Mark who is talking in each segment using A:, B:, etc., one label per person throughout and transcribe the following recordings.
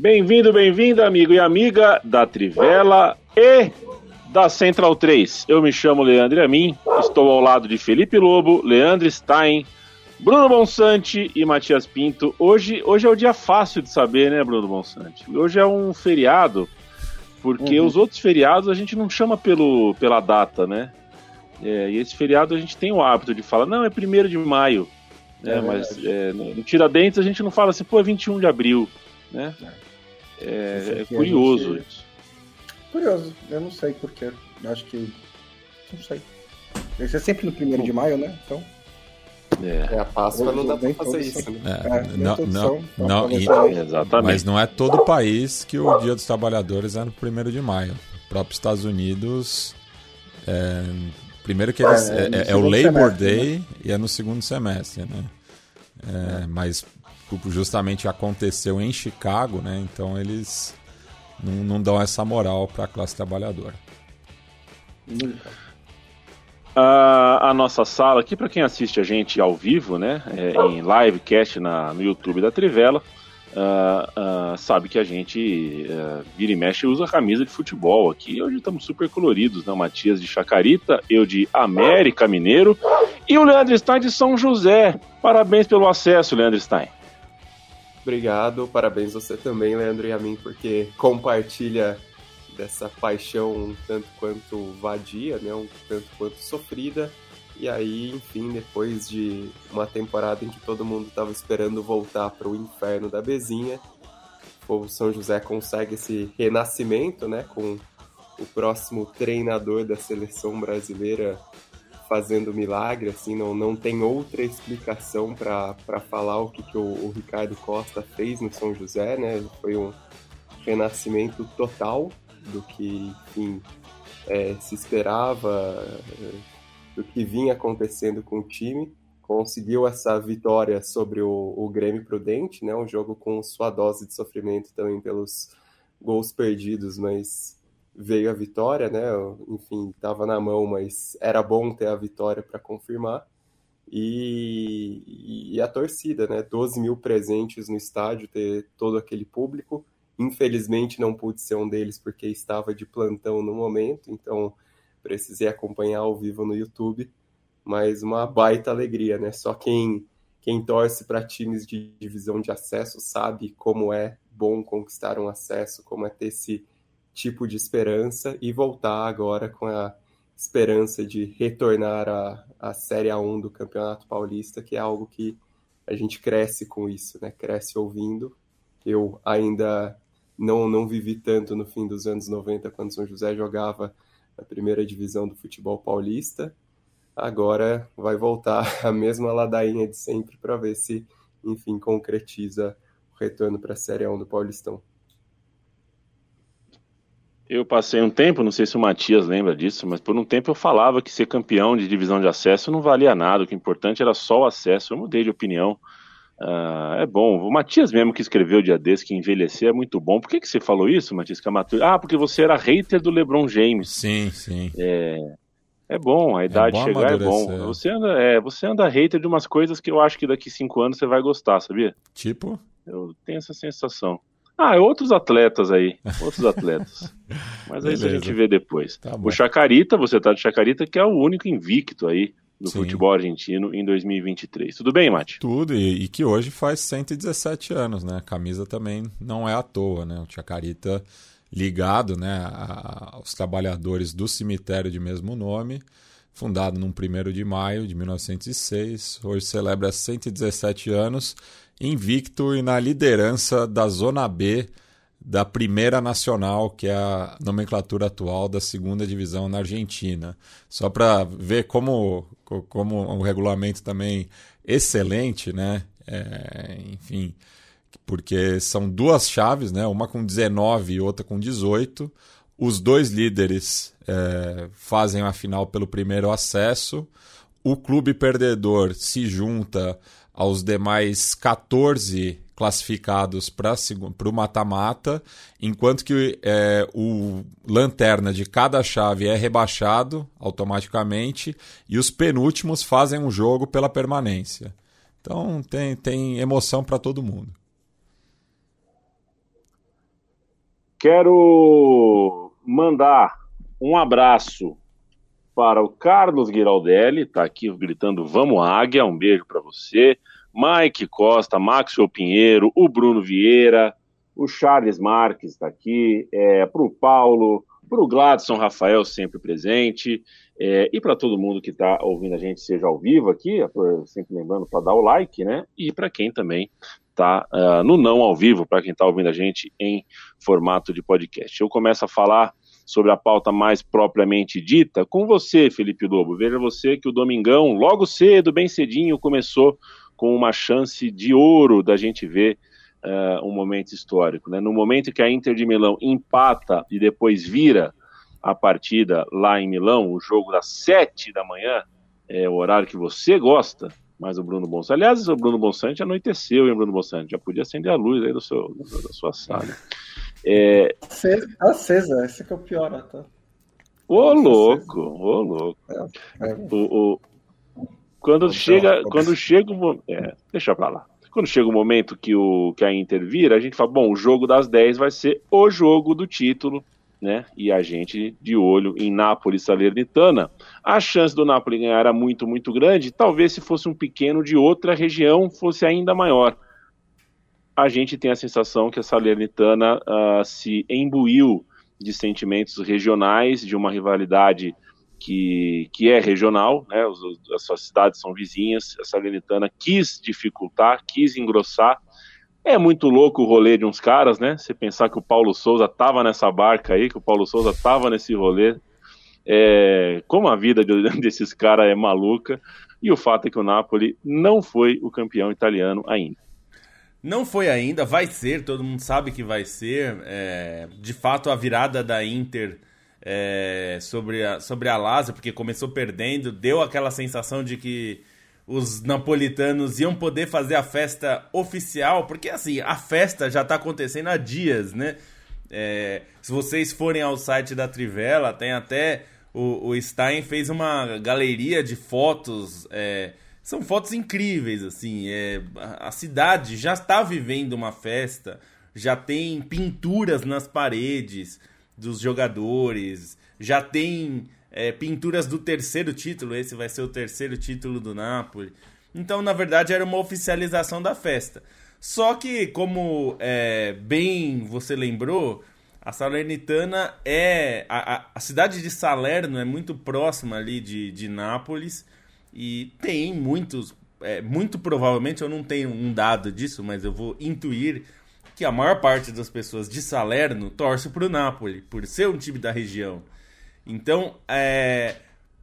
A: Bem-vindo, bem-vinda, amigo e amiga da Trivela e da Central 3. Eu me chamo Leandro Amin, estou ao lado de Felipe Lobo, Leandro Stein, Bruno Bonsante e Matias Pinto. Hoje, hoje é o dia fácil de saber, né, Bruno Bonsante? Hoje é um feriado, porque uhum. os outros feriados a gente não chama pelo, pela data, né? É, e esse feriado a gente tem o hábito de falar, não, é primeiro de maio. Né? É, mas é, no Tiradentes a gente não fala assim, pô, é 21 de abril, né? É. É, é curioso gente... isso.
B: Curioso, eu não sei porquê. Acho que. Não sei. Esse é sempre no primeiro de maio, né? Então.
C: É, é a Páscoa não dá pra fazer isso, né? É, é,
D: não, não, não, exatamente. Mas não é todo o país que o Dia dos Trabalhadores é no primeiro de maio. O próprio Estados Unidos. É, primeiro que eles. É, é, é o Labor semestre, Day né? e é no segundo semestre, né? mas justamente aconteceu em Chicago, né? Então eles não, não dão essa moral para a classe trabalhadora.
A: A, a, nossa sala aqui, para quem assiste a gente ao vivo, né, é, em livecast na, no YouTube da Trivela, uh, uh, sabe que a gente uh, vira e mexe usa camisa de futebol aqui. Hoje estamos super coloridos, né? O Matias de Chacarita, eu de América Mineiro e o Leandro Stein de São José. Parabéns pelo acesso, Leandro Stein.
C: Obrigado, parabéns você também, Leandro e a mim, porque compartilha dessa paixão um tanto quanto vadia, né, um tanto quanto sofrida. E aí, enfim, depois de uma temporada em que todo mundo estava esperando voltar para o inferno da Bezinha, o São José consegue esse renascimento, né, com o próximo treinador da seleção brasileira fazendo milagre, assim, não, não tem outra explicação para falar o que, que o, o, Ricardo Costa fez no São José, né? Foi um renascimento total do que, enfim, é, se esperava, é, do que vinha acontecendo com o time. Conseguiu essa vitória sobre o, o Grêmio Prudente, né? Um jogo com sua dose de sofrimento também pelos gols perdidos, mas veio a vitória, né? Enfim, estava na mão, mas era bom ter a vitória para confirmar. E, e, a torcida, né? 12 mil presentes no estádio, ter todo aquele público. Infelizmente não pude ser um deles porque estava de plantão no momento, então precisei acompanhar ao vivo no YouTube. Mas uma baita alegria, né? Só quem, quem torce para times de divisão de acesso sabe como é bom conquistar um acesso, como é ter esse tipo de esperança e voltar agora com a esperança de retornar à, à Série A1 do Campeonato Paulista, que é algo que a gente cresce com isso, né? Cresce ouvindo. Eu ainda não, não vivi tanto no fim dos anos 90, quando São José jogava na primeira divisão do futebol paulista. Agora vai voltar a mesma ladainha de sempre para ver se, enfim, concretiza o retorno para a Série A1 do Paulistão.
A: Eu passei um tempo, não sei se o Matias lembra disso, mas por um tempo eu falava que ser campeão de divisão de acesso não valia nada, o que é importante era só o acesso. Eu mudei de opinião. Uh, é bom. O Matias mesmo que escreveu o dia desse que envelhecer é muito bom. Por que, que você falou isso, Matias Camatur? Ah, porque você era hater do LeBron James.
D: Sim, sim.
A: É, é bom, a idade é chegar é bom. Você anda, é, você anda hater de umas coisas que eu acho que daqui cinco anos você vai gostar, sabia?
D: Tipo?
A: Eu tenho essa sensação. Ah, outros atletas aí. Outros atletas. Mas aí a gente vê depois. Tá o Chacarita, você tá de Chacarita, que é o único invicto aí do Sim. futebol argentino em 2023. Tudo bem, Mate?
D: Tudo, e, e, que hoje faz 117 anos, né? A camisa também não é à toa, né? O Chacarita ligado né, aos trabalhadores do cemitério de mesmo nome, fundado no 1 de maio de 1906. Hoje celebra 117 anos invicto e na liderança da Zona B da primeira nacional, que é a nomenclatura atual da segunda divisão na Argentina. Só para ver como, como o regulamento também excelente, né? É, enfim, porque são duas chaves, né? Uma com 19 e outra com 18. Os dois líderes é, fazem a final pelo primeiro acesso. O clube perdedor se junta aos demais 14 classificados para o mata-mata, enquanto que é, o lanterna de cada chave é rebaixado automaticamente e os penúltimos fazem um jogo pela permanência. Então tem, tem emoção para todo mundo.
A: Quero mandar um abraço para o Carlos Giraldelli, está aqui gritando Vamos Águia, um beijo para você. Mike Costa, Maxwell Pinheiro, o Bruno Vieira, o Charles Marques está aqui, é, para o Paulo, para o Gladson Rafael, sempre presente, é, e para todo mundo que está ouvindo a gente, seja ao vivo aqui, sempre lembrando para dar o like, né? E para quem também está uh, ah, no não ao vivo, para quem está ouvindo a gente em formato de podcast. Eu começo a falar sobre a pauta mais propriamente dita com você, Felipe Lobo. Veja você que o Domingão, logo cedo, bem cedinho, começou com uma chance de ouro da gente ver uh, um momento histórico. Né? No momento que a Inter de Milão empata e depois vira a partida lá em Milão, o jogo das sete da manhã, é o horário que você gosta, mas o Bruno Bonsante. Aliás, o Bruno Bonsante anoiteceu, hein, Bruno Bonsante? Já podia acender a luz aí do seu, da sua sala.
B: É... Acesa, esse que é o pior, tá?
A: Ô louco, ô louco. É, é. O, o, quando chega, quando chega o é, deixa pra lá. Quando chega o momento que, o, que a Inter vira, a gente fala, bom, o jogo das 10 vai ser o jogo do título, né? E a gente de olho em Nápoles Salernitana. A chance do Napoli ganhar era muito, muito grande. Talvez se fosse um pequeno de outra região fosse ainda maior. A gente tem a sensação que a Salernitana uh, se embuiu de sentimentos regionais, de uma rivalidade que, que é regional, né? as suas cidades são vizinhas, a Salernitana quis dificultar, quis engrossar. É muito louco o rolê de uns caras, né? Você pensar que o Paulo Souza estava nessa barca aí, que o Paulo Souza estava nesse rolê. É, como a vida desses caras é maluca. E o fato é que o Napoli não foi o campeão italiano ainda.
E: Não foi ainda, vai ser, todo mundo sabe que vai ser. É, de fato, a virada da Inter é, sobre, a, sobre a Lazio, porque começou perdendo, deu aquela sensação de que os napolitanos iam poder fazer a festa oficial, porque assim, a festa já está acontecendo há dias, né? É, se vocês forem ao site da Trivela, tem até o, o Stein fez uma galeria de fotos. É, são fotos incríveis, assim. É, a cidade já está vivendo uma festa, já tem pinturas nas paredes dos jogadores, já tem é, pinturas do terceiro título, esse vai ser o terceiro título do Napoli. Então, na verdade, era uma oficialização da festa. Só que, como é, bem você lembrou, a Salernitana é. A, a, cidade de Salerno é muito próxima ali de, de Nápoles e tem muitos. É, muito provavelmente, eu não tenho um dado disso, mas eu vou intuir que a maior parte das pessoas de Salerno torce para o Napoli, por ser um time da região. Então, é,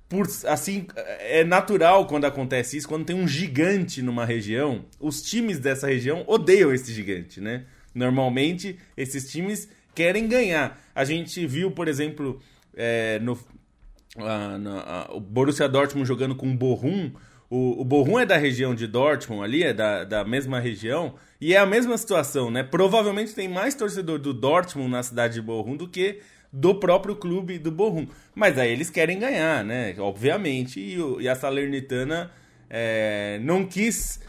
E: por, assim, é natural quando acontece isso, quando tem um gigante numa região, os times dessa região odeiam esse gigante, né? Normalmente, esses times querem ganhar. A gente viu, por exemplo, é, no, a, na, a, o Borussia Dortmund jogando com o Bochum, o, o é da região de Dortmund ali, é da, da mesma região, e é a mesma situação, né? Provavelmente tem mais torcedor do Dortmund na cidade de Borrom do que do próprio clube do Borrom. Mas aí eles querem ganhar, né? Obviamente, e, e a Salernitana é, não quis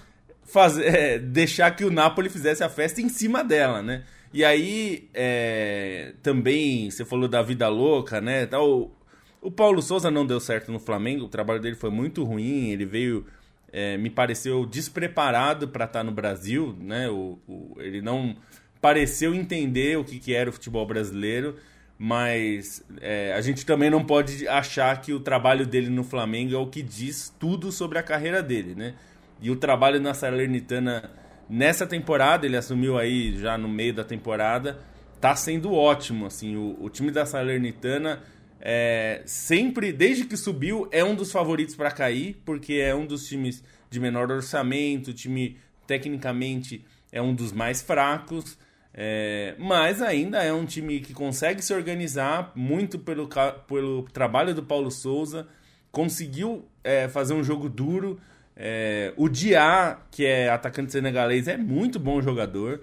E: fazer, é, deixar que o Napoli fizesse a festa em cima dela, né? E aí, é, também, você falou da vida louca, né? Tal, o Paulo Souza não deu certo no Flamengo, o trabalho dele foi muito ruim, ele veio, é, me pareceu despreparado para estar tá no Brasil, né? O, o, ele não pareceu entender o que, que era o futebol brasileiro, mas é, a gente também não pode achar que o trabalho dele no Flamengo é o que diz tudo sobre a carreira dele, né? E o trabalho na Salernitana nessa temporada, ele assumiu aí já no meio da temporada, tá sendo ótimo. Assim, o, o time da Salernitana é, sempre, desde que subiu, é um dos favoritos para cair, porque é um dos times de menor orçamento, o time tecnicamente é um dos mais fracos. É, mas ainda é um time que consegue se organizar muito pelo, pelo trabalho do Paulo Souza, conseguiu é, fazer um jogo duro. É, o Diá, que é atacante senegalês, é muito bom jogador.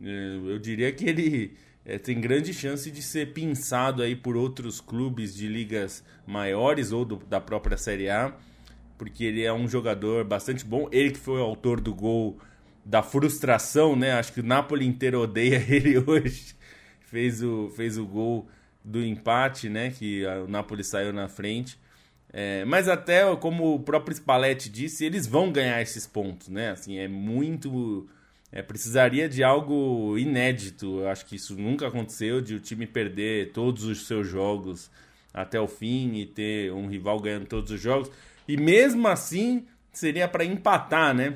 E: É, eu diria que ele é, tem grande chance de ser pinçado aí por outros clubes de ligas maiores ou do, da própria Série A, porque ele é um jogador bastante bom. Ele que foi o autor do gol da frustração, né? Acho que o Napoli inteiro odeia ele hoje. fez o, fez o gol do empate, né? Que o Napoli saiu na frente. É, mas até como o próprio Spalletti disse, eles vão ganhar esses pontos, né? Assim, é muito é, precisaria de algo inédito. Eu acho que isso nunca aconteceu de o time perder todos os seus jogos até o fim e ter um rival ganhando todos os jogos. E mesmo assim, seria para empatar, né?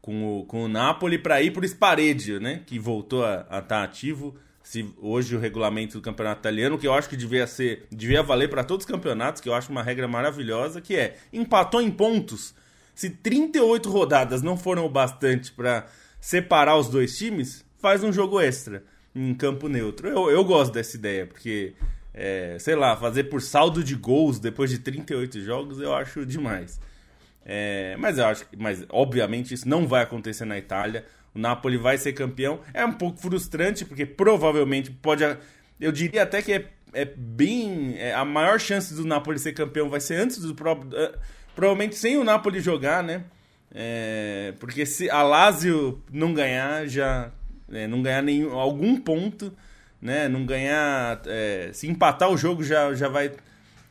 E: com, o, com o Napoli para ir para o Spareggio, né? Que voltou a estar tá ativo. Se hoje o regulamento do campeonato italiano, que eu acho que devia ser, devia valer para todos os campeonatos, que eu acho uma regra maravilhosa, que é empatou em pontos se 38 rodadas não foram o bastante para separar os dois times, faz um jogo extra em campo neutro. Eu, eu gosto dessa ideia, porque, é, sei lá, fazer por saldo de gols depois de 38 jogos eu acho demais. É, mas eu acho mas obviamente isso não vai acontecer na Itália. O Napoli vai ser campeão. É um pouco frustrante, porque provavelmente pode. Eu diria até que é, é bem. É, a maior chance do Napoli ser campeão vai ser antes do próprio Provavelmente sem o Napoli jogar, né? É, porque se a Lazio não ganhar, já. É, não ganhar nenhum, algum ponto, né? Não ganhar. É, se empatar o jogo já, já vai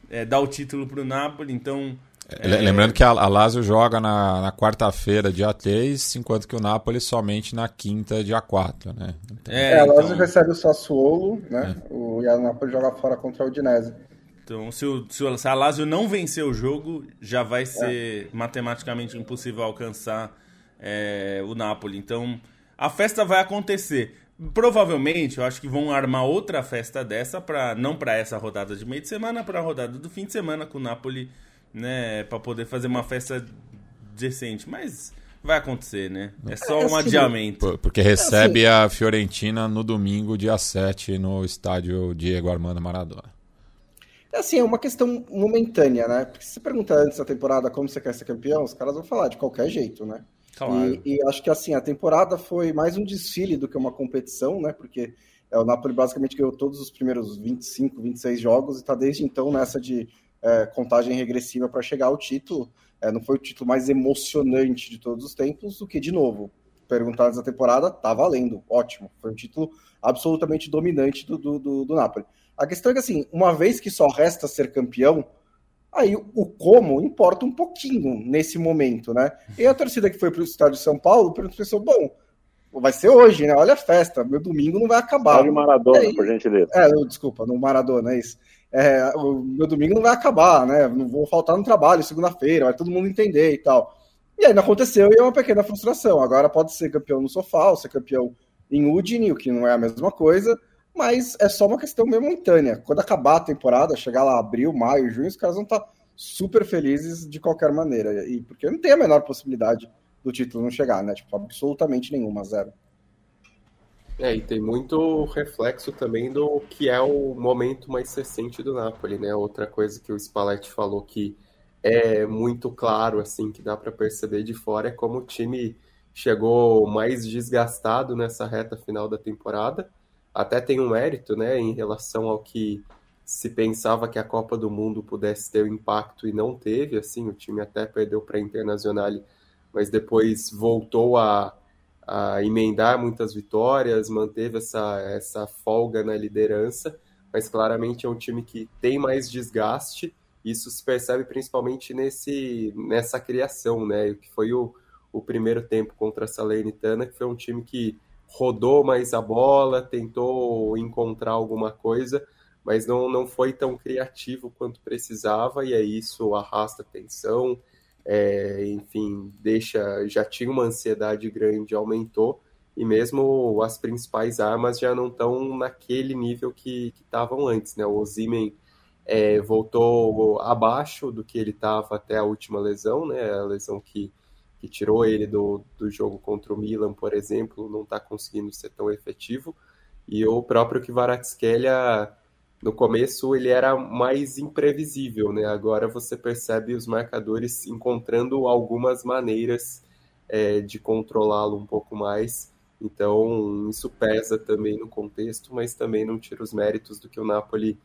E: é, dar o título pro Napoli, então.
D: É, lembrando que a, a Lazio joga na, na quarta-feira, dia 3, enquanto que o Napoli somente na quinta, dia 4, né?
B: Então... É, a Lazio então... recebe o Sassuolo, né? O, e a Napoli joga fora contra o Udinese.
E: Então, se, o, se, o, se a Lazio não vencer o jogo, já vai ser é. matematicamente impossível alcançar é, o Napoli. Então, a festa vai acontecer. Provavelmente, eu acho que vão armar outra festa dessa, para não para essa rodada de meio de semana, para a rodada do fim de semana com o Napoli, né, para poder fazer uma festa decente. Mas vai acontecer, né? É só é um assim, adiamento.
D: Porque recebe é assim. a Fiorentina no domingo, dia 7, no estádio Diego Armando Maradona.
B: É assim, é uma questão momentânea, né? Porque se você perguntar antes da temporada como você quer ser campeão, os caras vão falar de qualquer jeito, né? Claro. E, e acho que assim, a temporada foi mais um desfile do que uma competição, né? Porque é, o Napoli basicamente ganhou todos os primeiros 25, 26 jogos e está desde então nessa de é, contagem regressiva para chegar ao título. É, não foi o título mais emocionante de todos os tempos, do que, de novo, perguntar antes da temporada, tá valendo, ótimo. Foi um título absolutamente dominante do, do, do, do Napoli. A questão é que, assim, uma vez que só resta ser campeão, aí o como importa um pouquinho nesse momento, né? E a torcida que foi para o estádio de São Paulo pensou, bom, vai ser hoje, né? Olha a festa, meu domingo não vai acabar.
A: Olha o Maradona, aí, por gentileza.
B: É, desculpa, no Maradona, é isso. É, o meu domingo não vai acabar, né? Não vou faltar no trabalho segunda-feira, vai todo mundo entender e tal. E aí não aconteceu e é uma pequena frustração. Agora pode ser campeão no sofá, ou ser campeão em Udine, o que não é a mesma coisa mas é só uma questão momentânea. Quando acabar a temporada, chegar lá abril, maio, junho, os caras vão estar super felizes de qualquer maneira. E porque não tem a menor possibilidade do título não chegar, né? Tipo, absolutamente nenhuma, zero.
C: É, e tem muito reflexo também do que é o momento mais recente do Napoli, né? Outra coisa que o Spalletti falou que é muito claro, assim, que dá para perceber de fora é como o time chegou mais desgastado nessa reta final da temporada até tem um mérito, né, em relação ao que se pensava que a Copa do Mundo pudesse ter um impacto e não teve, assim, o time até perdeu para a Internacional, mas depois voltou a, a emendar muitas vitórias, manteve essa, essa folga na liderança, mas claramente é um time que tem mais desgaste, isso se percebe principalmente nesse, nessa criação, né, que foi o, o primeiro tempo contra a Salernitana, que foi um time que rodou mais a bola, tentou encontrar alguma coisa, mas não, não foi tão criativo quanto precisava, e aí isso arrasta a tensão, é, enfim, deixa, já tinha uma ansiedade grande, aumentou, e mesmo as principais armas já não estão naquele nível que estavam antes, né? O Ozymen é, voltou abaixo do que ele estava até a última lesão, né? A lesão que, que tirou ele do, do jogo contra o Milan, por exemplo, não está conseguindo ser tão efetivo. E o próprio Kvaratskhelia, no começo, ele era mais imprevisível, né? Agora você percebe os marcadores encontrando algumas maneiras é, de controlá-lo um pouco mais. Então, isso pesa também no contexto, mas também não tira os méritos do que o Napoli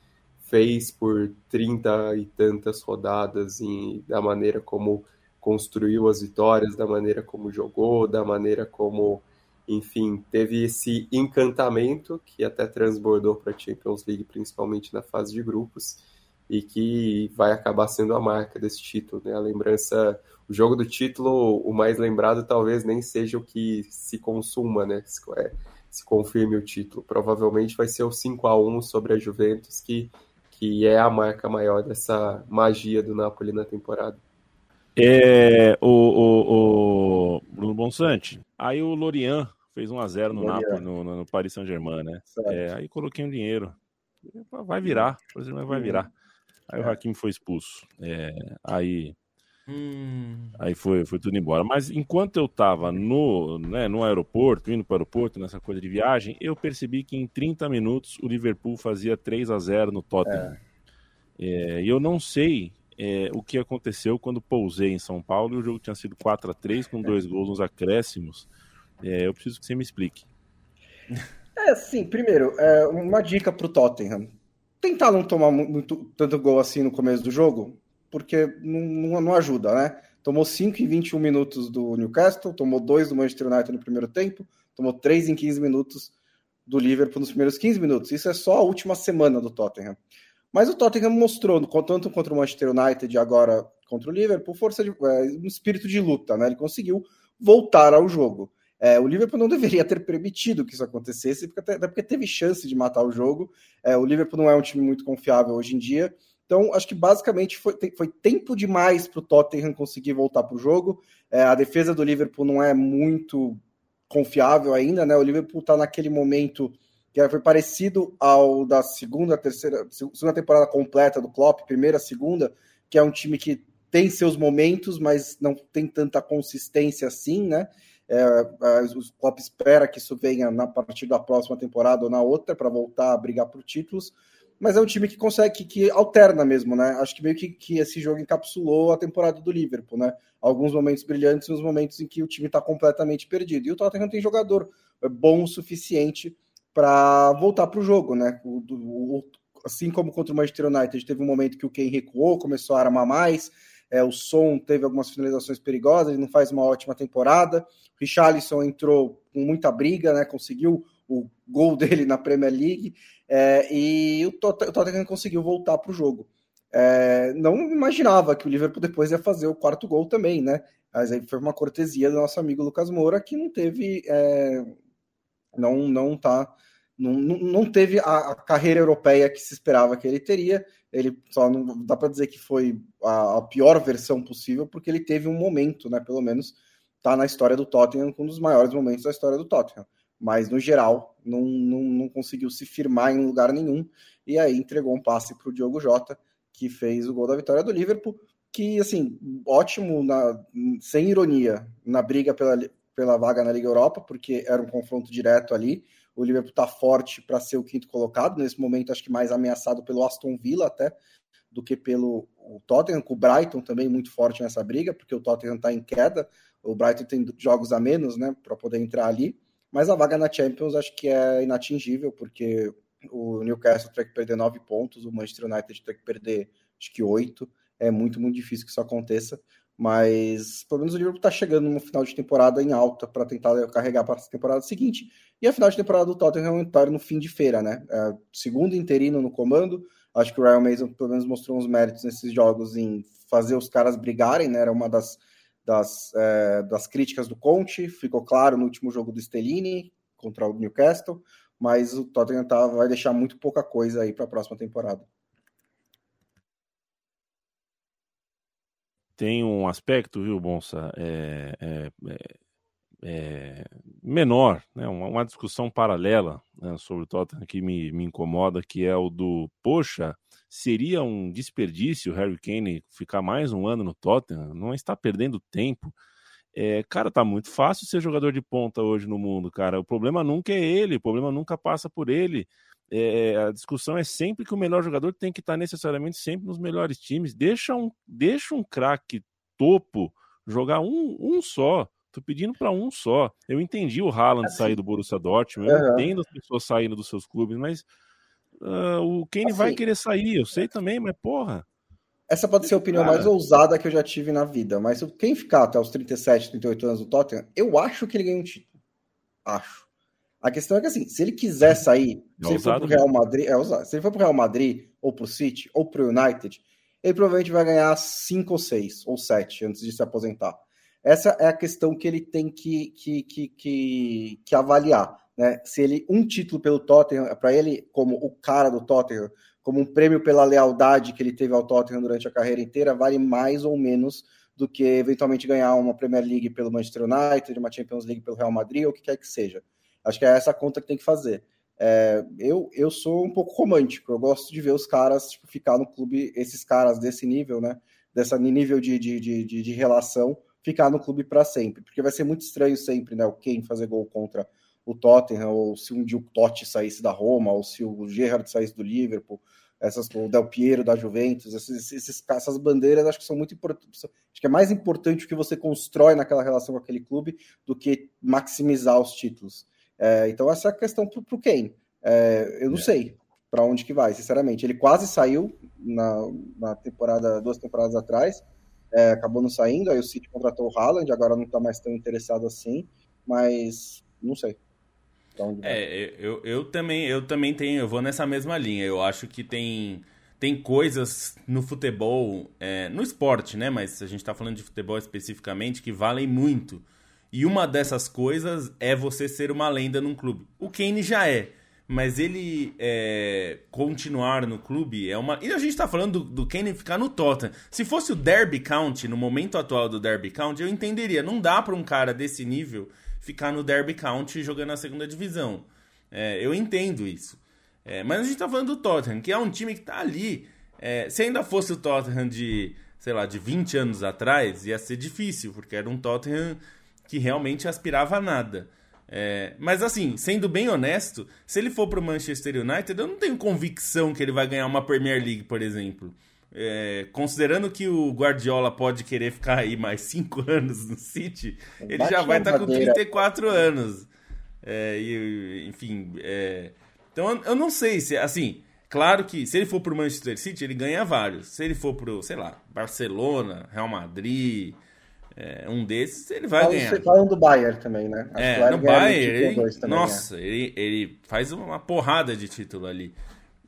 C: fez por 30 e tantas rodadas e da maneira como construiu as vitórias, da maneira como jogou, da maneira como, enfim, teve esse encantamento que até transbordou para a Champions League, principalmente na fase de grupos, e que vai acabar sendo a marca desse título, né? A lembrança, o jogo do título, o mais lembrado talvez nem seja o que se consuma, né? Se, é, se confirme o título. Provavelmente vai ser o 5 a 1 sobre a Juventus, que que é a marca maior dessa magia do Napoli na temporada.
A: É, o, o, o Bruno Bonsante, aí o Lorian fez 1x0 no. Napoli, no, no, Paris Saint-Germain, né? É, aí coloquei um dinheiro. Vai virar, o vai virar. Aí o é. Hakim foi expulso. É, aí Hum. Aí foi, foi tudo embora. Mas enquanto eu estava no, né, no aeroporto, indo para o aeroporto, nessa coisa de viagem, eu percebi que em 30 minutos o Liverpool fazia 3 a 0 no Tottenham. É. É, e eu não sei é, o que aconteceu quando pousei em São Paulo e o jogo tinha sido 4 a 3 com dois gols nos acréscimos. É, eu preciso que você me explique.
B: É, sim, primeiro, é, uma dica para o Tottenham. Tentar não tomar muito, tanto gol assim no começo do jogo, porque não, não, ajuda, né? Tomou 5 em 21 minutos do Newcastle, tomou 2 do Manchester United no primeiro tempo, tomou 3 em 15 minutos do Liverpool nos primeiros 15 minutos. Isso é só a última semana do Tottenham. Mas o Tottenham mostrou, tanto contra o Manchester United e agora contra o Liverpool, força de, é, um espírito de luta, né? Ele conseguiu voltar ao jogo. É, o Liverpool não deveria ter permitido que isso acontecesse, porque até, porque teve chance de matar o jogo. É, o Liverpool não é um time muito confiável hoje em dia, então, acho que basicamente foi, foi tempo demais para o Tottenham conseguir voltar para o jogo. É, a defesa do Liverpool não é muito confiável ainda, né? O Liverpool está naquele momento que foi parecido ao da segunda, terceira, segunda temporada completa do Klopp, primeira, segunda, que é um time que tem seus momentos, mas não tem tanta consistência assim, né? É, o Klopp espera que isso venha na partir da próxima temporada ou na outra para voltar a brigar por títulos mas é um time que consegue, que, alterna mesmo, né? Acho que meio que, que, esse jogo encapsulou a temporada do Liverpool, né? Alguns momentos brilhantes e os momentos em que o time está completamente perdido. E o Tottenham tem jogador bom o suficiente para voltar para o jogo, né? O, o, assim como contra o Manchester United, teve um momento que o Kane recuou, começou a armar mais. É, o Som teve algumas finalizações perigosas, ele não faz uma ótima temporada. O Richarlison entrou com muita briga, né? Conseguiu o gol dele na Premier League, é, e o Tottenham conseguiu voltar para o jogo. É, não imaginava que o Liverpool depois ia fazer o quarto gol também, né? Mas aí foi uma cortesia do nosso amigo Lucas Moura que não teve, é, não não tá, não, não teve a, a, carreira europeia que se esperava que ele teria. Ele só não dá para dizer que foi a, a, pior versão possível porque ele teve um momento, né? Pelo menos tá na história do Tottenham, um dos maiores momentos da história do Tottenham mas no geral não, não, não, conseguiu se firmar em lugar nenhum e aí entregou um passe para o Diogo Jota que fez o gol da vitória do Liverpool que assim ótimo na, sem ironia na briga pela, pela vaga na Liga Europa porque era um confronto direto ali o Liverpool está forte para ser o quinto colocado nesse momento acho que mais ameaçado pelo Aston Villa até do que pelo Tottenham, com o Brighton também muito forte nessa briga, porque o Tottenham está em queda, o Brighton tem jogos a menos, né, para poder entrar ali. Mas a vaga na Champions acho que é inatingível, porque o Newcastle tem que perder nove pontos, o Manchester United tem que perder acho que oito. É muito, muito difícil que isso aconteça. Mas pelo menos o Liverpool está chegando no final de temporada em alta para tentar carregar para a temporada seguinte. E a final de temporada do Tottenham está no fim de feira, né? É, segundo interino no comando. Acho que o Ryan Mason pelo menos mostrou uns méritos nesses jogos em fazer os caras brigarem, né? Era uma das das, é, das críticas do Conte, ficou claro no último jogo do Stellini contra o Newcastle, mas o Tottenham tá, vai deixar muito pouca coisa aí para a próxima temporada.
A: Tem um aspecto, viu, Bonsa, é, é, é é, menor, né, uma, uma, discussão paralela né, sobre o Tottenham que me, me incomoda, que é o do, poxa, seria um desperdício o Harry Kane ficar mais um ano no Tottenham? Não está perdendo tempo. É, cara, tá muito fácil ser jogador de ponta hoje no mundo, cara. O problema nunca é ele, o problema nunca passa por ele. É, a discussão é sempre que o melhor jogador tem que estar necessariamente sempre nos melhores times. Deixa um, deixa um craque topo jogar um, um só. Tô pedindo para um só. Eu entendi o Haaland assim, sair do Borussia Dortmund, eu entendo as pessoas saindo dos seus clubes, mas uh, o Kane assim, vai querer sair, eu sei também, mas porra.
B: Essa pode ser a opinião cara. mais ousada que eu já tive na vida, mas quem ficar até os 37, 38 anos do Tottenham, eu acho que ele ganha um título. Acho. A questão é que assim, se ele quiser sair, é se ele for pro Real Madrid, é. Se ele for pro Real Madrid, ou pro City, ou pro United, ele provavelmente vai ganhar 5 ou 6, ou 7 antes de se aposentar. Essa é a questão que ele tem que, que, que, que, que avaliar. Né? Se ele um título pelo Tottenham, para ele, como o cara do Tottenham, como um prêmio pela lealdade que ele teve ao Tottenham durante a carreira inteira, vale mais ou menos do que eventualmente ganhar uma Premier League pelo Manchester United, uma Champions League pelo Real Madrid, ou o que quer que seja. Acho que é essa conta que tem que fazer. É, eu, eu sou um pouco romântico, eu gosto de ver os caras tipo, ficar no clube, esses caras desse nível, né? Dessa nível de, de, de, de relação, ficar no clube para sempre, porque vai ser muito estranho sempre, né? O Kane fazer gol contra o Tottenham, ou se um dia o Totti saísse da Roma, ou se o Gerrard saísse do Liverpool, essas, o Del Piero da Juventus, esses, esses, essas bandeiras acho que são muito importantes. Acho que é mais importante o que você constrói naquela relação com aquele clube do que maximizar os títulos. É, então essa é a questão para o Kane. É, eu não é. sei para onde que vai, sinceramente. Ele quase saiu na, na temporada, duas temporadas atrás, é, acabou não saindo, aí o City contratou o Haaland, agora não está mais tão interessado assim, mas não sei.
E: É, eu, eu também eu também tenho, eu vou nessa mesma linha. Eu acho que tem tem coisas no futebol, é, no esporte, né? Mas a gente está falando de futebol especificamente que valem muito. E uma dessas coisas é você ser uma lenda num clube. O Kane já é mas ele é, continuar no clube é uma. E a gente tá falando do, do Kane ficar no Tottenham. Se fosse o Derby County, no momento atual do Derby County, eu entenderia. Não dá para um cara desse nível ficar no Derby County jogando na segunda divisão. É, eu entendo isso. É, mas a gente tá falando do Tottenham, que é um time que tá ali. É, se ainda fosse o Tottenham de, sei lá, de 20 anos atrás, ia ser difícil, porque era um Tottenham que realmente aspirava a nada. É, mas assim, sendo bem honesto, se ele for pro Manchester United, eu não tenho convicção que ele vai ganhar uma Premier League, por exemplo. É, considerando que o Guardiola pode querer ficar aí mais 5 anos no City, ele já vai estar tá com 34 anos. É, e, enfim, é, então eu não sei se, assim, claro que se ele for pro Manchester City, ele ganha vários. Se ele for pro, sei lá, Barcelona, Real Madrid, é, um desses ele vai ganhar. Você
B: falam do Bayern também, né?
E: Acho é, no Bayern, ele, também, nossa, né? ele, ele faz uma porrada de título ali.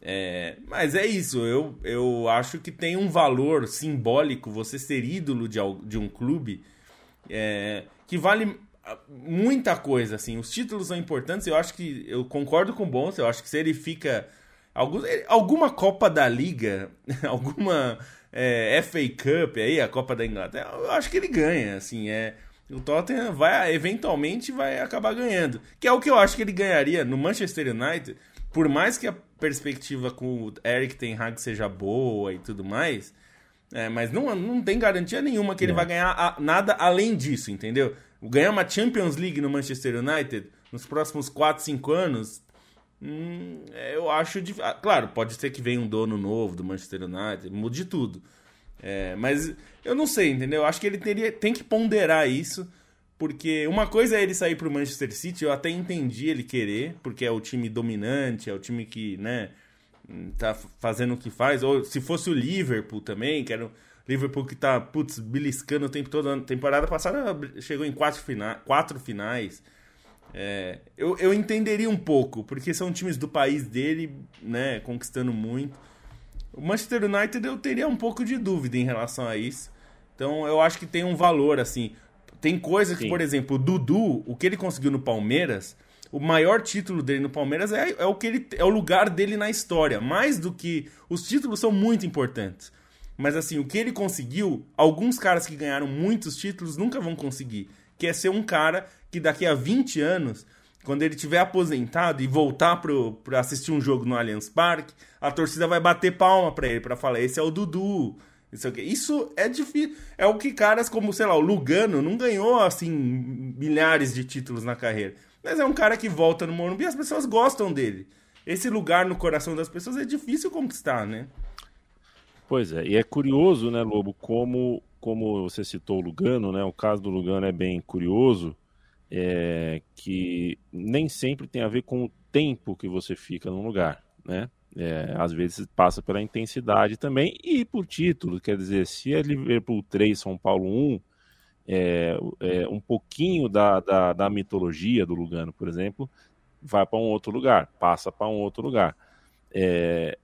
E: É, mas é isso, eu, eu acho que tem um valor simbólico você ser ídolo de, de um clube é, que vale muita coisa, assim. Os títulos são importantes, eu acho que eu concordo com o Bons, eu acho que se ele fica algum, alguma Copa da Liga, alguma é, FA Cup aí, a Copa da Inglaterra, eu acho que ele ganha, assim, é... O Tottenham vai, eventualmente, vai acabar ganhando. Que é o que eu acho que ele ganharia no Manchester United, por mais que a perspectiva com o Eric Ten Hag seja boa e tudo mais, é, mas não, não tem garantia nenhuma que ele vai ganhar a, nada além disso, entendeu? Ganhar uma Champions League no Manchester United nos próximos 4, 5 anos, Hum, eu acho. Dif... Ah, claro, pode ser que venha um dono novo do Manchester United, mude tudo. É, mas eu não sei, entendeu? Eu acho que ele teria, tem que ponderar isso. Porque uma coisa é ele sair pro Manchester City, eu até entendi ele querer, porque é o time dominante, é o time que, né, tá fazendo o que faz. Ou se fosse o Liverpool também, que era o Liverpool que tá, putz, beliscando o tempo todo. A temporada passada chegou em quatro, fina quatro finais. É, eu, eu entenderia um pouco, porque são times do país dele, né, conquistando muito. O Manchester United eu teria um pouco de dúvida em relação a isso. Então eu acho que tem um valor, assim. Tem coisa que, Sim. por exemplo, o Dudu, o que ele conseguiu no Palmeiras, o maior título dele no Palmeiras é, é o que ele é o lugar dele na história. Mais do que. Os títulos são muito importantes. Mas assim, o que ele conseguiu, alguns caras que ganharam muitos títulos nunca vão conseguir que é ser um cara que daqui a 20 anos, quando ele tiver aposentado e voltar para assistir um jogo no Allianz Parque, a torcida vai bater palma para ele, para falar: esse é o Dudu. Isso, isso é difícil. É o que caras como, sei lá, o Lugano não ganhou, assim, milhares de títulos na carreira. Mas é um cara que volta no Morumbi e as pessoas gostam dele. Esse lugar no coração das pessoas é difícil conquistar, né?
A: Pois é, e é curioso, né, Lobo, como, como você citou o Lugano, né? O caso do Lugano é bem curioso, é, que nem sempre tem a ver com o tempo que você fica num lugar, né? É, às vezes passa pela intensidade também e por título, quer dizer, se é Liverpool 3, São Paulo 1, é, é um pouquinho da, da, da, mitologia do Lugano, por exemplo, vai para um outro lugar, passa para um outro lugar. É,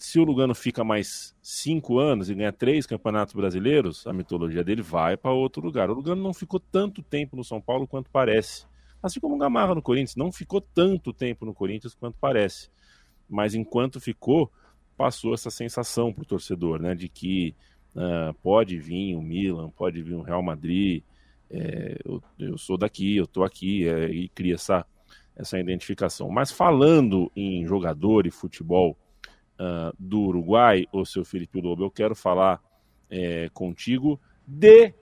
A: se o Lugano fica mais cinco anos e ganha três campeonatos brasileiros, a mitologia dele vai para outro lugar. O Lugano não ficou tanto tempo no São Paulo quanto parece. Assim como o Gamarra no Corinthians, não ficou tanto tempo no Corinthians quanto parece. Mas enquanto ficou, passou essa sensação para o torcedor, né, de que uh, pode vir o Milan, pode vir o Real Madrid, é, eu, eu, sou daqui, eu estou aqui, é, e cria essa, essa identificação. Mas falando em jogador e futebol, uh, do Uruguai, o seu Felipe Lobo, eu quero falar é, contigo de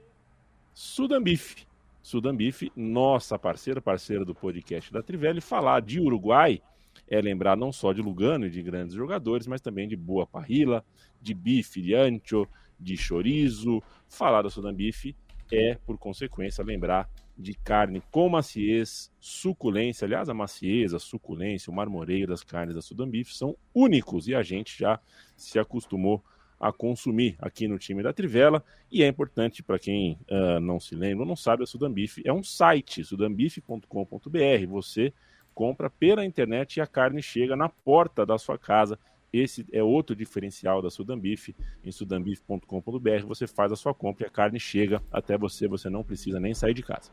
A: Sudambife. Sudambife, nossa parceira, parceira do podcast da Trivelli, falar de Uruguai é lembrar não só de Lugano e de grandes jogadores, mas também de Boa Parrilla, de bife de ancho, de chorizo. Falar da Sudambife é, por consequência, lembrar de carne com maciez, suculência. Aliás, a maciez, a suculência, o marmoreio das carnes da Sudambife são únicos e a gente já se acostumou a consumir aqui no time da Trivela. E é importante para quem uh, não se lembra, não sabe, a Sudambife é um site, sudambife.com.br. Você compra pela internet e a carne chega na porta da sua casa. Esse é outro diferencial da Sudambife. Em sudambife.com.br você faz a sua compra e a carne chega até você, você não precisa nem sair de casa.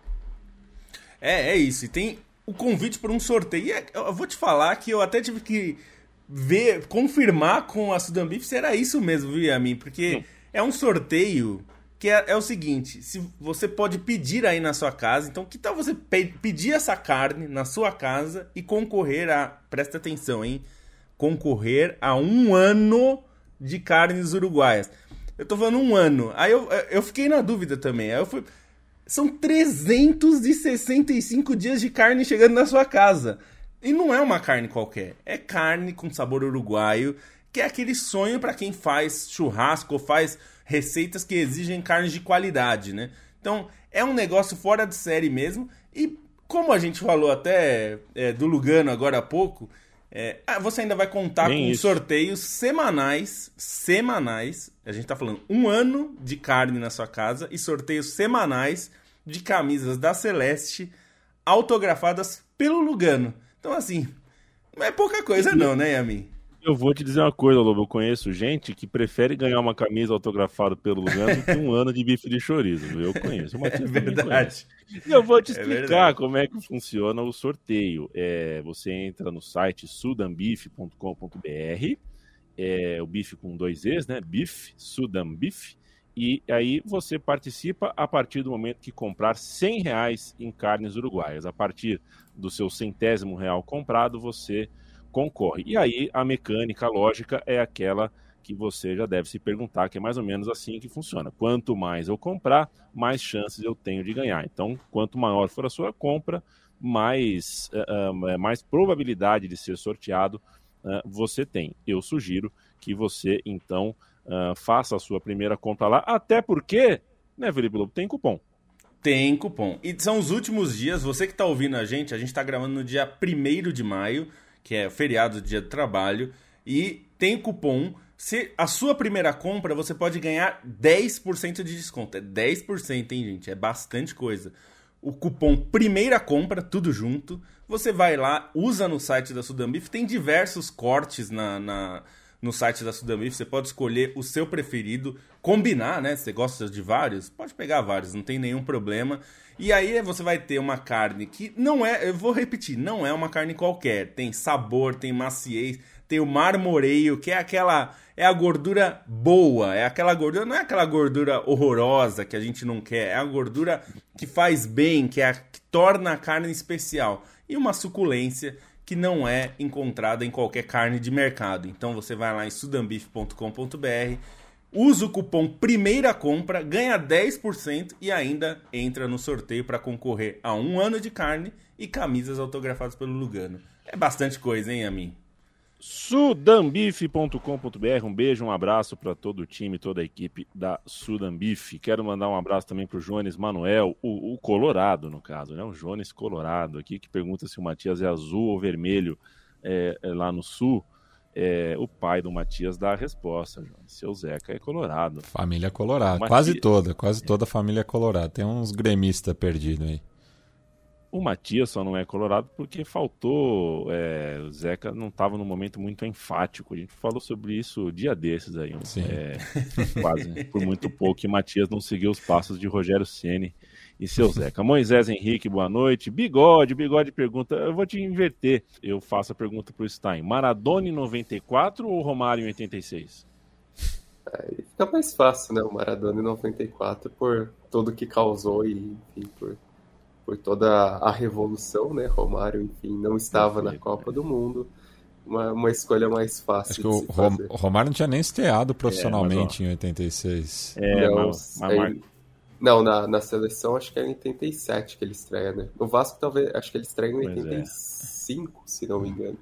E: É, é isso. E tem o convite para um sorteio. É, eu vou te falar que eu até tive que ver, confirmar com a Sudambife se era isso mesmo, viu, Yamin? Porque Sim. é um sorteio que é, é, o seguinte: se você pode pedir aí na sua casa, então que tal você pe pedir essa carne na sua casa e concorrer a. Presta atenção, hein? Concorrer a um ano de carnes uruguaias. Eu tô falando um ano. Aí eu, eu fiquei na dúvida também. Aí eu fui. São 365 dias de carne chegando na sua casa. E não é uma carne qualquer. É carne com sabor uruguaio, que é aquele sonho para quem faz churrasco ou faz receitas que exigem carnes de qualidade, né? Então, é um negócio fora de série mesmo. E como a gente falou até é, do Lugano agora há pouco, é, ah, você ainda vai contar Bem com isso. sorteios semanais, semanais. A gente tá falando um ano de carne na sua casa e sorteios semanais de camisas da Celeste autografadas pelo Lugano. Então, assim, não é pouca coisa não, né, Yamin?
A: Eu vou te dizer uma coisa, Lobo. Eu conheço gente que prefere ganhar uma camisa autografada pelo Lugano do que um ano de bife de chorizo. Eu conheço.
E: Uma é verdade.
A: eu vou te é explicar é como é que funciona o sorteio. É, você entra no site sudambife.com.br, é, o bife com dois E's, né? Bife, Sudambif. E aí você participa a partir do momento que comprar 100 reais em carnes uruguaias. A partir do seu centésimo real comprado, você concorre. E aí a mecânica, a lógica é aquela que você já deve se perguntar, que é mais ou menos assim que funciona. Quanto mais eu comprar, mais chances eu tenho de ganhar. Então, quanto maior for a sua compra, mais, uh, mais probabilidade de ser sorteado uh, você tem. Eu sugiro que você, então, uh, faça a sua primeira compra lá, até porque, né, Felipe Lobo, tem cupom.
E: Tem cupom. E são os últimos dias, você que está ouvindo a gente, a gente está gravando no dia 1 de maio, que é feriado do dia do trabalho, e tem cupom. Se a sua primeira compra, você pode ganhar 10% de desconto. É 10%, hein, gente? É bastante coisa. O cupom primeira compra, tudo junto. Você vai lá, usa no site da Sudambif. Tem diversos cortes na, na no site da Sudambif. Você pode escolher o seu preferido, combinar, né? Você gosta de vários, pode pegar vários, não tem nenhum problema. E aí você vai ter uma carne que não é, eu vou repetir, não é uma carne qualquer. Tem sabor, tem maciez, tem o marmoreio, que é aquela é a gordura boa, é aquela gordura, não é aquela gordura horrorosa que a gente não quer, é a gordura que faz bem, que é a, que torna a carne especial. E uma suculência que não é encontrada em qualquer carne de mercado. Então você vai lá em sudambif.com.br, usa o cupom primeira compra, ganha 10% e ainda entra no sorteio para concorrer a um ano de carne e camisas autografadas pelo Lugano. É bastante coisa, hein, Amin?
A: Sudambife.com.br. Um beijo, um abraço para todo o time, toda a equipe da Sudambife. Quero mandar um abraço também para o Jones Manuel, o, o, Colorado, no caso, né? O Jones Colorado aqui, que pergunta se o Matias é azul ou vermelho é, é lá no sul. É, o pai do Matias dá a resposta, Jones. Seu Zeca é colorado.
D: Família colorada, quase toda, quase toda a família é colorada. Tem uns gremistas perdidos aí.
A: O Matias só não é colorado porque faltou. É, o Zeca não estava num momento muito enfático. A gente falou sobre isso dia desses aí. É, quase, por muito pouco. E Matias não seguiu os passos de Rogério Ceni e seu Zeca. Moisés Henrique, boa noite. Bigode, Bigode pergunta. Eu vou te inverter. Eu faço a pergunta para o Stein: Maradona em 94 ou Romário em 86?
C: Aí fica mais fácil, né? O Maradona em 94 por tudo que causou e enfim, por por toda a revolução, né? Romário, enfim, não estava na Copa do Mundo. Uma, uma escolha mais fácil.
D: Acho que o, Rom, o, Romário não tinha nem estreado profissionalmente é, em 86.
C: É, não, mas, mas... não na, na seleção acho que é em 87 que ele estreia, né? No Vasco talvez, acho que ele estreia em 85, é. se não me engano.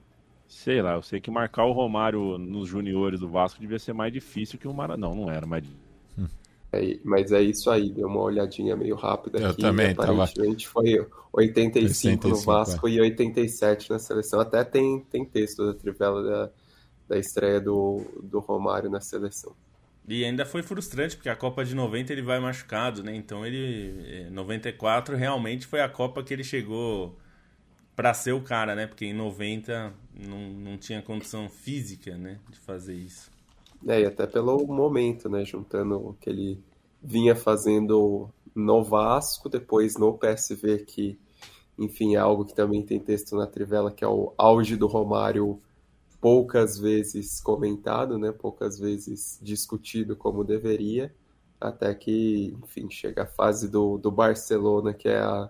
A: Sei lá, eu sei que marcar o Romário nos juniores do Vasco devia ser mais difícil que o Maradona. Não, não era mais
C: é, mas é isso aí, deu uma olhadinha meio rápida
D: aqui. Eu também,
C: Aparentemente tava... foi 85, 85 no Vasco é. e 87 na seleção. Até tem, tem texto da Trivela da, da estreia do, do Romário na seleção.
E: E ainda foi frustrante, porque a Copa de 90 ele vai machucado, né? Então ele. 94 realmente foi a Copa que ele chegou para ser o cara, né? Porque em 90 não, não tinha condição física, né? De fazer isso.
C: É, e até pelo momento, né? Juntando o que ele vinha fazendo no Vasco, depois no PSV, que, enfim, é algo que também tem texto na Trivela, que é o auge do Romário poucas vezes comentado, né? Poucas vezes discutido como deveria, até que, enfim, chega a fase do, do Barcelona, que é a,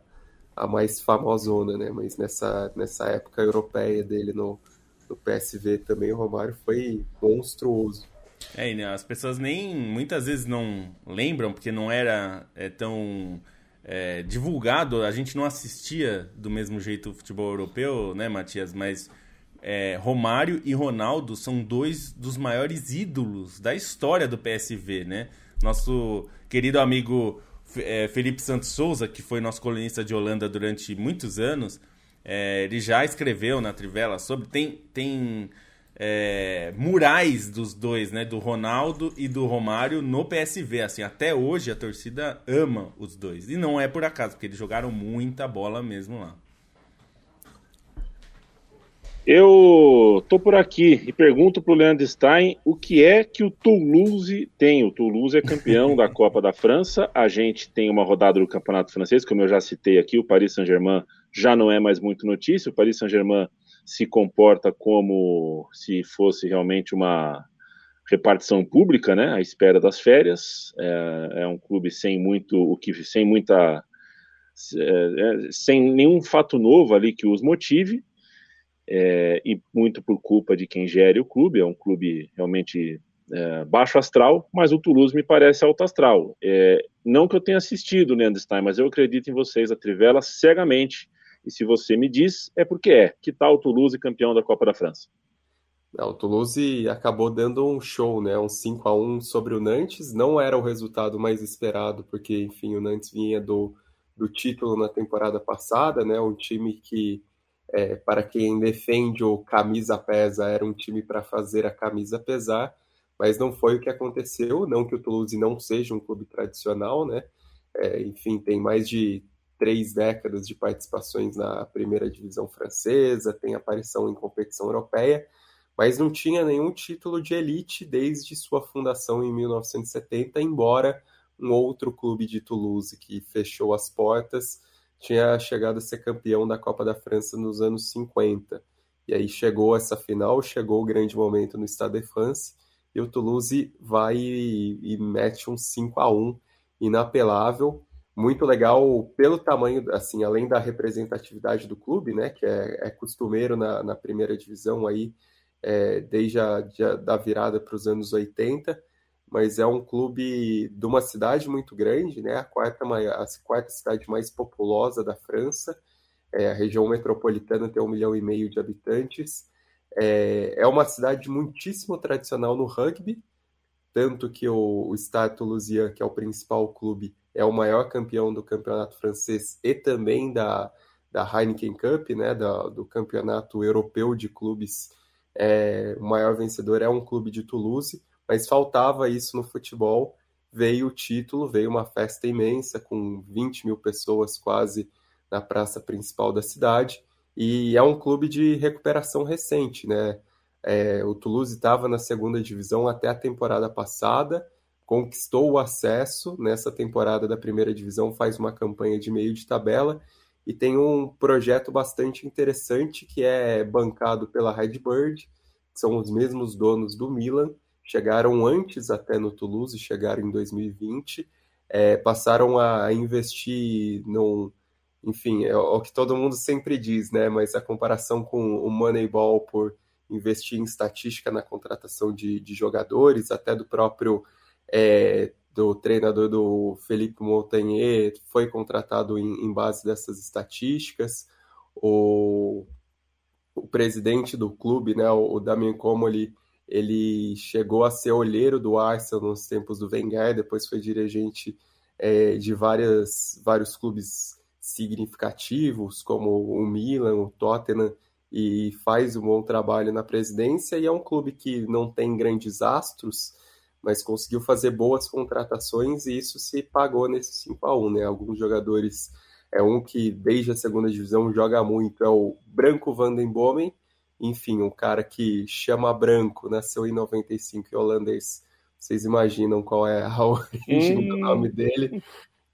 C: a mais famosona, né? Mas nessa, nessa época europeia dele no, no PSV também, o Romário foi monstruoso.
E: É, né, as pessoas nem muitas vezes não lembram, porque não era é, tão é, divulgado, a gente não assistia do mesmo jeito o futebol europeu, né, Matias? Mas é, Romário e Ronaldo são dois dos maiores ídolos da história do PSV, né? Nosso querido amigo é, Felipe Santos Souza, que foi nosso colunista de Holanda durante muitos anos, é, ele já escreveu na Trivela sobre. Tem, tem é, murais dos dois, né? Do Ronaldo e do Romário no PSV. Assim, até hoje a torcida ama os dois. E não é por acaso, porque eles jogaram muita bola mesmo lá.
A: Eu tô por aqui e pergunto pro Leandro Stein o que é que o Toulouse tem. O Toulouse é campeão da Copa da França. A gente tem uma rodada do Campeonato Francês, como eu já citei aqui, o Paris Saint-Germain já não é mais muito notícia. O Paris Saint-Germain se comporta como se fosse realmente uma repartição pública, né, à espera das férias. É, é um clube sem muito o que sem muita é, é, sem nenhum fato novo ali que os motive é, e muito por culpa de quem gere o clube. É um clube realmente é, baixo astral, mas o Toulouse me parece alto astral. É, não que eu tenha assistido, Leandro Stein, mas eu acredito em vocês, a Trivela, cegamente e se você me diz, é porque é. Que tal o Toulouse campeão da Copa da França?
C: Não, o Toulouse acabou dando um show, né? Um 5 a 1 sobre o Nantes. Não era o resultado mais esperado, porque, enfim, o Nantes vinha do, do título na temporada passada, né? Um time que, é, para quem defende o camisa pesa, era um time para fazer a camisa pesar, mas não foi o que aconteceu. Não que o Toulouse não seja um clube tradicional, né? É, enfim, tem mais de três décadas de participações na primeira divisão francesa, tem aparição em competição europeia, mas não tinha nenhum título de elite desde sua fundação em 1970, embora um outro clube de Toulouse que fechou as portas tinha chegado a ser campeão da Copa da França nos anos 50. E aí chegou essa final, chegou o grande momento no Stade de France, e o Toulouse vai e, e mete um 5 a 1 inapelável. Muito legal pelo tamanho, assim, além da representatividade do clube, né, que é, é costumeiro na, na, primeira divisão aí, é, desde a da virada para os anos 80, mas é um clube de uma cidade muito grande, né, a quarta, a quarta cidade mais populosa da França, é, a região metropolitana tem um milhão e meio de habitantes, é, é uma cidade muitíssimo tradicional no rugby, tanto que o, o Stade Toulousien, que é o principal clube, é o maior campeão do campeonato francês e também da, da Heineken Cup, né, da, do campeonato europeu de clubes. É, o maior vencedor é um clube de Toulouse, mas faltava isso no futebol. Veio o título, veio uma festa imensa com 20 mil pessoas quase na praça principal da cidade. E é um clube de recuperação recente, né? É, o Toulouse estava na segunda divisão até a temporada passada, conquistou o acesso nessa temporada da primeira divisão, faz uma campanha de meio de tabela e tem um projeto bastante interessante que é bancado pela Redbird, que são os mesmos donos do Milan, chegaram antes até no Toulouse, chegaram em 2020, é, passaram a investir num enfim, é o que todo mundo sempre diz, né? Mas a comparação com o Moneyball por investir em estatística na contratação de, de jogadores, até do próprio é, do treinador do Felipe Montagnier, foi contratado em, em base dessas estatísticas. O, o presidente do clube, né, o, o Damien Comoli, ele chegou a ser olheiro do Arsenal nos tempos do Wenger, depois foi dirigente é, de várias, vários clubes significativos, como o Milan, o Tottenham, e faz um bom trabalho na presidência. E é um clube que não tem grandes astros, mas conseguiu fazer boas contratações e isso se pagou nesse 5 a 1 né? Alguns jogadores, é um que desde a segunda divisão joga muito, é o Branco Vandenbomen, enfim, um cara que chama Branco, nasceu em 95 e holandês. Vocês imaginam qual é a origem do nome dele?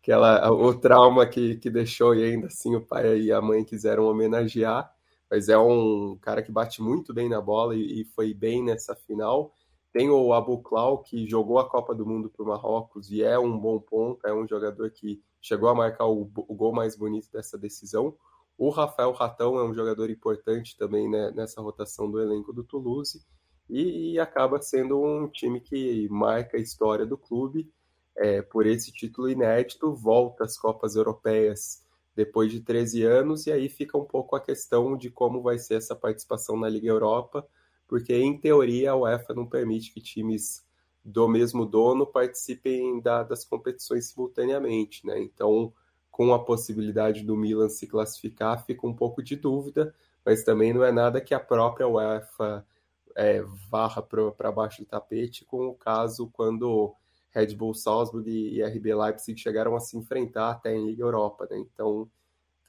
C: aquela, o trauma que, que deixou e ainda assim o pai e a mãe quiseram homenagear. Mas é um cara que bate muito bem na bola e, e foi bem nessa final. Tem o Abu Klau, que jogou a Copa do Mundo para o Marrocos e é um bom ponto, é um jogador que chegou a marcar o, o gol mais bonito dessa decisão. O Rafael Ratão é um jogador importante também né, nessa rotação do elenco do Toulouse e, e, acaba sendo um time que marca a história do clube é, por esse título inédito, volta às Copas Europeias depois de 13 anos, e aí fica um pouco a questão de como vai ser essa participação na Liga Europa, porque em teoria a UEFA não permite que times do mesmo dono participem da, das competições simultaneamente, né? Então, com a possibilidade do Milan se classificar, fica um pouco de dúvida, mas também não é nada que a própria UEFA é, varra para baixo do tapete, com o caso quando Red Bull Salzburg e RB Leipzig chegaram a se enfrentar até em Liga Europa, né? Então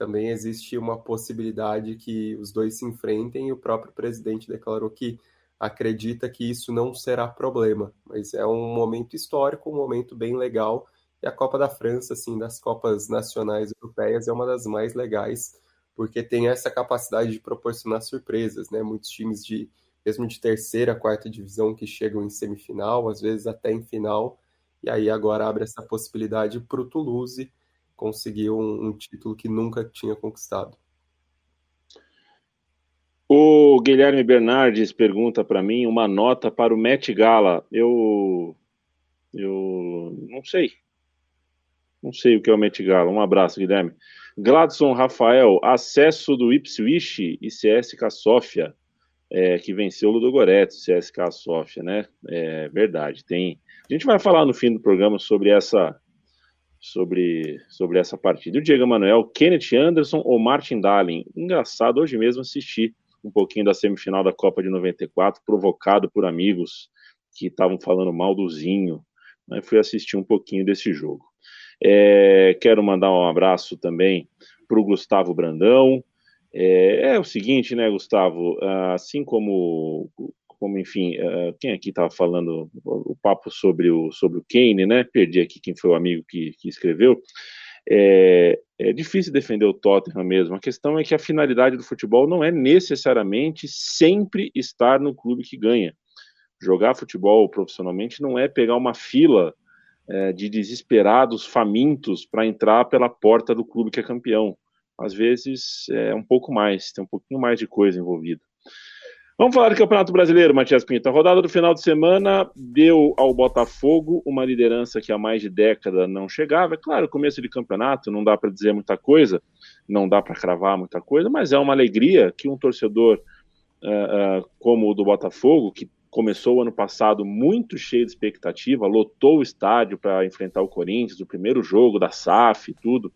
C: também existe uma possibilidade que os dois se enfrentem e o próprio presidente declarou que acredita que isso não será problema, mas é um momento histórico, um momento bem legal e a Copa da França, assim, das Copas nacionais europeias é uma das mais legais porque tem essa capacidade de proporcionar surpresas, né? Muitos times de mesmo de terceira, quarta divisão que chegam em semifinal, às vezes até em final, e aí agora abre essa possibilidade para o Toulouse conseguir um, um, título que nunca tinha conquistado.
A: O Guilherme Bernardes pergunta para mim uma nota para o Met Gala. Eu, eu não sei. Não sei o que é o Met Gala. Um abraço, Guilherme. Gladson Rafael, acesso do Ipswich e CSK Sofia, é, que venceu o Ludogorets, CSK Sofia, né? É verdade. Tem a gente vai falar no fim do programa sobre essa sobre, sobre essa partida. O Diego Manuel, Kenneth Anderson ou Martin Dahlin? Engraçado, hoje mesmo assisti um pouquinho da semifinal da Copa de 94, provocado por amigos que estavam falando mal do Zinho. Né? Fui assistir um pouquinho desse jogo. É, quero mandar um abraço também para o Gustavo Brandão. É, é, o seguinte, né, Gustavo? Assim como como enfim, uh, quem aqui estava falando o, o, papo sobre o, sobre o Kane, né? Perdi aqui quem foi o amigo que, que escreveu. É, é difícil defender o Tottenham mesmo. A questão é que a finalidade do futebol não é necessariamente sempre estar no clube que ganha. Jogar futebol profissionalmente não é pegar uma fila é, de desesperados, famintos para entrar pela porta do clube que é campeão. Às vezes é um pouco mais, tem um pouquinho mais de coisa envolvida. Vamos falar do Campeonato Brasileiro, Matias Pinto. A rodada do final de semana deu ao Botafogo uma liderança que há mais de década não chegava. É claro, começo de campeonato, não dá para dizer muita coisa, não dá para cravar muita coisa, mas é uma alegria que um torcedor uh, uh, como o do Botafogo, que começou o ano passado muito cheio de expectativa, lotou o estádio para enfrentar o Corinthians, o primeiro jogo da SAF e tudo,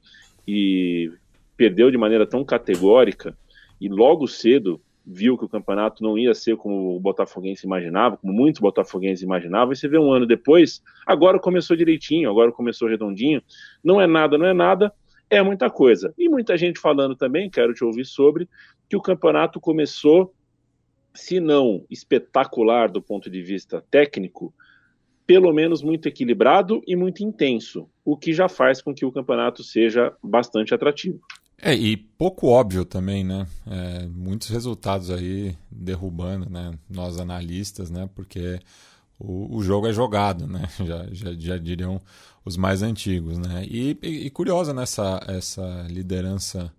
A: e perdeu de maneira tão categórica, e logo cedo viu que o campeonato não ia ser como o Botafoguense imaginava, como muitos botafoguenses imaginavam, e você vê um ano depois, agora começou direitinho, agora começou redondinho, não é nada, não é nada, é muita coisa. E muita gente falando também, quero te ouvir sobre, que o campeonato começou, se não espetacular do ponto de vista técnico, pelo menos muito equilibrado e muito intenso, o que já faz com que o campeonato seja bastante atrativo.
D: É, e pouco óbvio também, né? É, muitos resultados aí derrubando, né? Nós analistas, né? Porque o, o jogo é jogado, né? Já, já, já diriam os mais antigos, né? E, e, e curiosa nessa essa liderança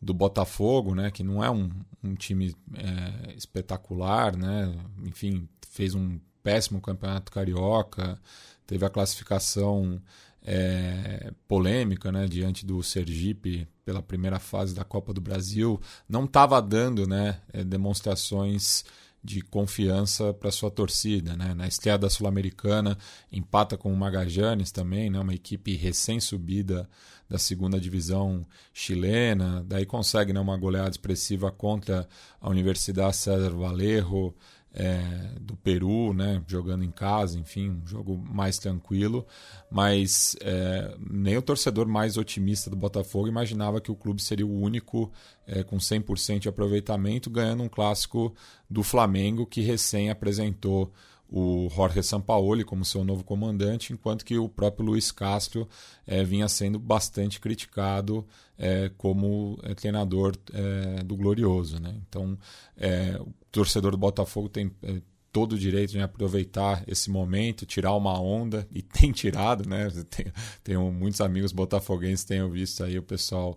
D: do Botafogo, né? Que não é um, um time é, espetacular, né? Enfim, fez um péssimo campeonato carioca, teve a classificação é, polêmica né, diante do Sergipe pela primeira fase da Copa do Brasil, não estava dando né, é, demonstrações de confiança para sua torcida. Né? Na estreia da Sul-Americana, empata com o Magajanes também, né? uma equipe recém-subida da segunda divisão chilena, daí consegue né, uma goleada expressiva contra a Universidade César Valerro, é, do Peru, né, jogando em casa, enfim, um jogo mais tranquilo, mas é, nem o torcedor mais otimista do Botafogo imaginava que o clube seria o único é, com 100% de aproveitamento, ganhando um clássico do Flamengo que recém apresentou o Jorge Sampaoli como seu novo comandante, enquanto que o próprio Luiz Castro é, vinha sendo bastante criticado é, como é, treinador é, do Glorioso. Né? Então, é, o torcedor do Botafogo tem é, todo o direito de aproveitar esse momento, tirar uma onda, e tem tirado, né? Tenho, tenho muitos amigos botafoguenses tenho visto aí o pessoal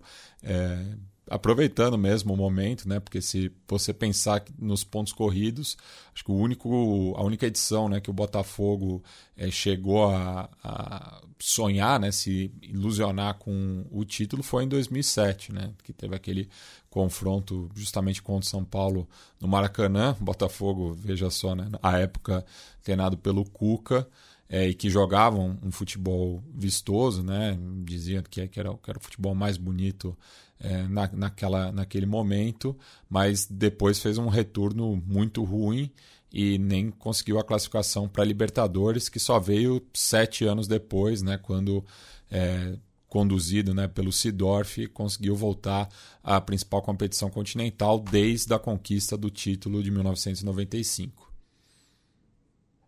D: aproveitando mesmo o momento, né? Porque se você pensar nos pontos corridos, acho que o único, a única edição, né, que o Botafogo é, chegou a, a, sonhar, né, se ilusionar com o título foi em 2007, né? Que teve aquele confronto justamente contra o São Paulo no Maracanã, Botafogo, veja só, né? A época treinado pelo Cuca. É, e que jogavam um futebol vistoso, né? Diziam que, que, era, que era o futebol mais bonito é, na, naquela, naquele momento, mas depois fez um retorno muito ruim e nem conseguiu a classificação para Libertadores, que só veio sete anos depois, né, quando é, conduzido né, pelo Sidorf, conseguiu voltar à principal competição continental desde a conquista do título de 1995.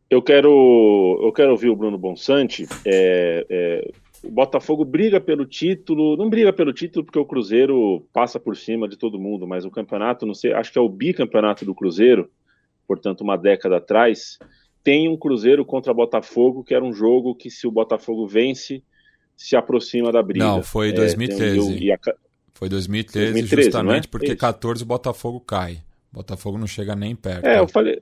A: Eu quero, eu quero ouvir o Bruno Bonsante é, é, o Botafogo briga pelo título, não briga pelo título porque o Cruzeiro passa por cima de todo mundo, mas o campeonato, não sei, acho que é o bicampeonato do Cruzeiro, portanto, uma década atrás, tem um Cruzeiro contra Botafogo, que era um jogo que se o Botafogo vence, se aproxima da briga.
D: Não, foi 2013. É, um, a... Foi 2013, 2013 justamente é? porque é 14 o Botafogo cai. Botafogo não chega nem perto.
A: É, eu falei,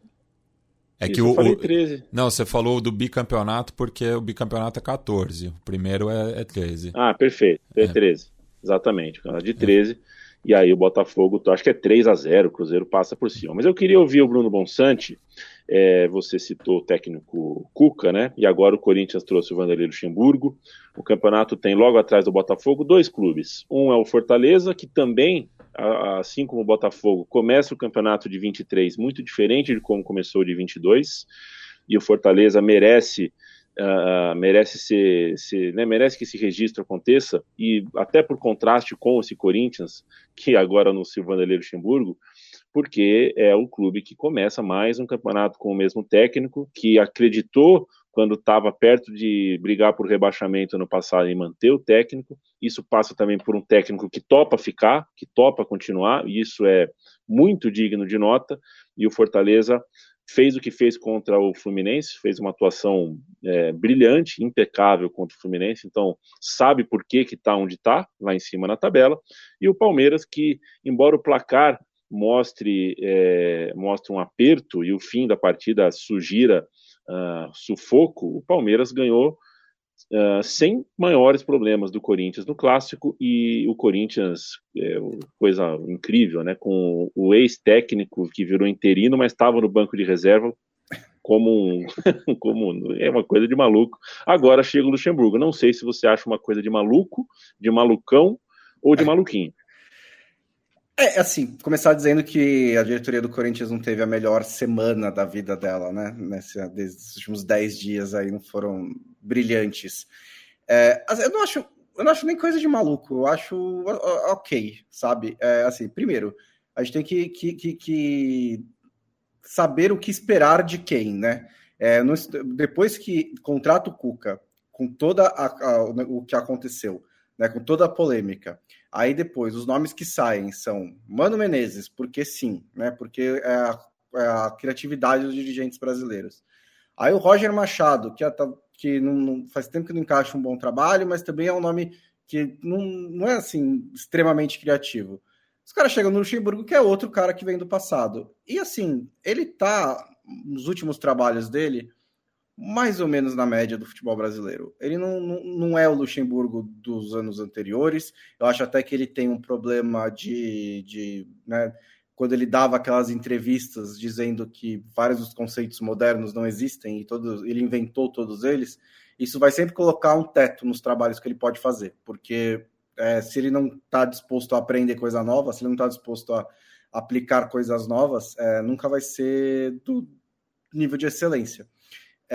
D: é Isso, que o, o 13. Não, você falou do bicampeonato porque o bicampeonato é 14. O primeiro é, é 13.
A: Ah, perfeito. É, é. 13. Exatamente. De 13. É. E aí o Botafogo, acho que é 3 a 0 o Cruzeiro passa por cima. Mas eu queria ouvir o Bruno Bonsante. É, você citou o técnico Cuca, né? E agora o Corinthians trouxe o Vanderlei Luxemburgo. O campeonato tem logo atrás do Botafogo dois clubes. Um é o Fortaleza, que também assim como o Botafogo, começa o campeonato de 23 muito diferente de como começou de 22, e o Fortaleza merece uh, merece ser, ser né, merece que esse registro aconteça, e até por contraste com esse Corinthians, que agora no Silvano Luxemburgo, porque é o clube que começa mais um campeonato com o mesmo técnico, que acreditou quando estava perto de brigar por rebaixamento no passado em manter o técnico. Isso passa também por um técnico que topa ficar, que topa continuar, e isso é muito digno de nota. E o Fortaleza fez o que fez contra o Fluminense, fez uma atuação é, brilhante, impecável contra o Fluminense, então sabe por que está onde está, lá em cima na tabela, e o Palmeiras que, embora o placar mostre, é, mostre um aperto e o fim da partida sugira uh, sufoco, o Palmeiras ganhou uh, sem maiores problemas do Corinthians no clássico e o Corinthians, é, coisa incrível, né? Com o ex-técnico que virou interino, mas estava no banco de reserva como um, como é uma coisa de maluco. Agora chega o Luxemburgo. Não sei se você acha uma coisa de maluco, de malucão ou de maluquinho.
B: É, assim, começar dizendo que a diretoria do Corinthians não teve a melhor semana da vida dela, né? Nesse, desses últimos 10 dias aí não foram brilhantes. É, eu não acho. Eu não acho nem coisa de maluco, eu acho ok, sabe? É, assim, primeiro, a gente tem que, que, que, que saber o que esperar de quem, né? É, depois que contrata o Cuca, com toda a, a, o que aconteceu, né, com toda a polêmica, Aí depois, os nomes que saem são Mano Menezes, porque sim, né? Porque é a, é a criatividade dos dirigentes brasileiros. Aí o Roger Machado, que, é, que não, não, faz tempo que não encaixa um bom trabalho, mas também é um nome que não, não é assim extremamente criativo. Os caras chegam no Luxemburgo, que é outro cara que vem do passado. E assim, ele tá nos últimos trabalhos dele mais ou menos na média do futebol brasileiro. Ele não, não, não, é o Luxemburgo dos anos anteriores. Eu acho até que ele tem um problema de. de né, quando ele dava aquelas entrevistas dizendo que vários dos conceitos modernos não existem e todos, ele inventou todos eles, isso vai sempre colocar um teto nos trabalhos que ele pode fazer, porque é, se ele não está disposto a aprender coisa nova, se ele não está disposto a aplicar coisas novas, é, nunca vai ser do nível de excelência.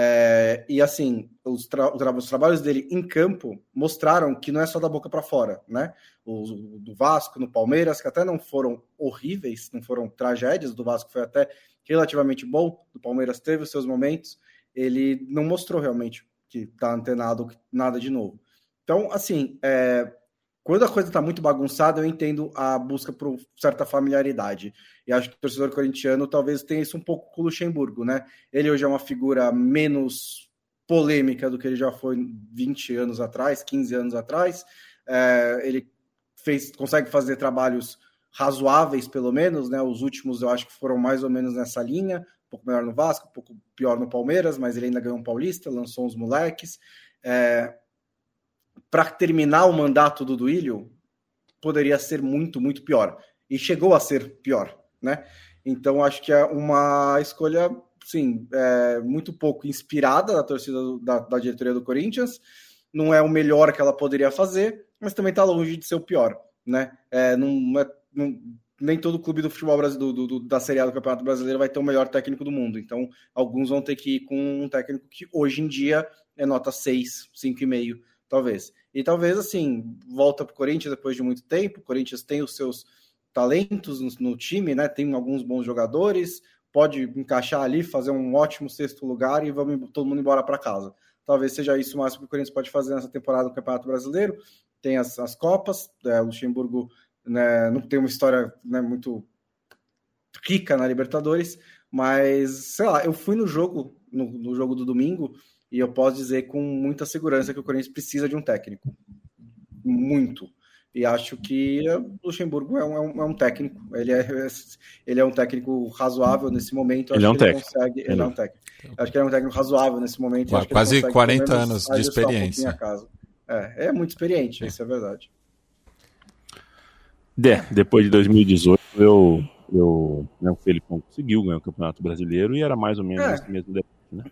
B: É, e assim, os, tra os, trabalhos dele em campo mostraram que não é só da boca para fora, né? O, do Vasco, no Palmeiras, que até não foram horríveis, não foram tragédias, do Vasco foi até relativamente bom, do Palmeiras teve os seus momentos, ele não mostrou realmente que está antenado nada de novo. Então, assim, é, quando a coisa está muito bagunçada, eu entendo a busca por certa familiaridade. E acho que o torcedor corintiano talvez tenha isso um pouco com o Luxemburgo, né? Ele hoje é uma figura menos polêmica do que ele já foi 20 anos atrás, 15 anos atrás. É, ele fez, consegue fazer trabalhos razoáveis, pelo menos, né? Os últimos eu acho que foram mais ou menos nessa linha, um pouco melhor no Vasco, um pouco pior no Palmeiras, mas ele ainda ganhou um Paulista, lançou uns moleques. É, para terminar o mandato do Duílio, poderia ser muito, muito pior. E chegou a ser pior, né? Então, acho que é uma escolha, sim, é, muito pouco inspirada da torcida da, da, diretoria do Corinthians. Não é o melhor que ela poderia fazer, mas também está longe de ser o pior, né? É, não, é, não, nem todo clube do futebol brasileiro, do, do, da Série A do Campeonato Brasileiro vai ter o melhor técnico do mundo. Então, alguns vão ter que ir com um técnico que hoje em dia é nota 6, 5,5 talvez. E talvez, assim, volta para o Corinthians depois de muito tempo. O Corinthians tem os seus talentos no, no, time, né? Tem alguns bons jogadores, pode encaixar ali, fazer um ótimo sexto lugar e vamos todo mundo embora para casa. Talvez seja isso o máximo que o Corinthians pode fazer nessa temporada do Campeonato Brasileiro. Tem as, as Copas, é, Luxemburgo né, não tem uma história né, muito rica na Libertadores, mas sei lá, eu fui no jogo, no, no jogo do domingo e eu posso dizer com muita segurança que o Corinthians precisa de um técnico. Muito. E acho que o Luxemburgo é um, é um, é um técnico. Ele é, ele é um técnico razoável nesse momento.
D: Ele é um.
B: Consegue, ele, ele é um técnico. Acho que ele é um técnico razoável nesse momento.
D: Quase 40 anos de experiência.
B: Um é, é muito experiente, isso é verdade.
F: É, depois de 2018, eu, eu, né, o Felipão conseguiu ganhar o Campeonato Brasileiro e era mais ou menos é. esse mesmo debate, né?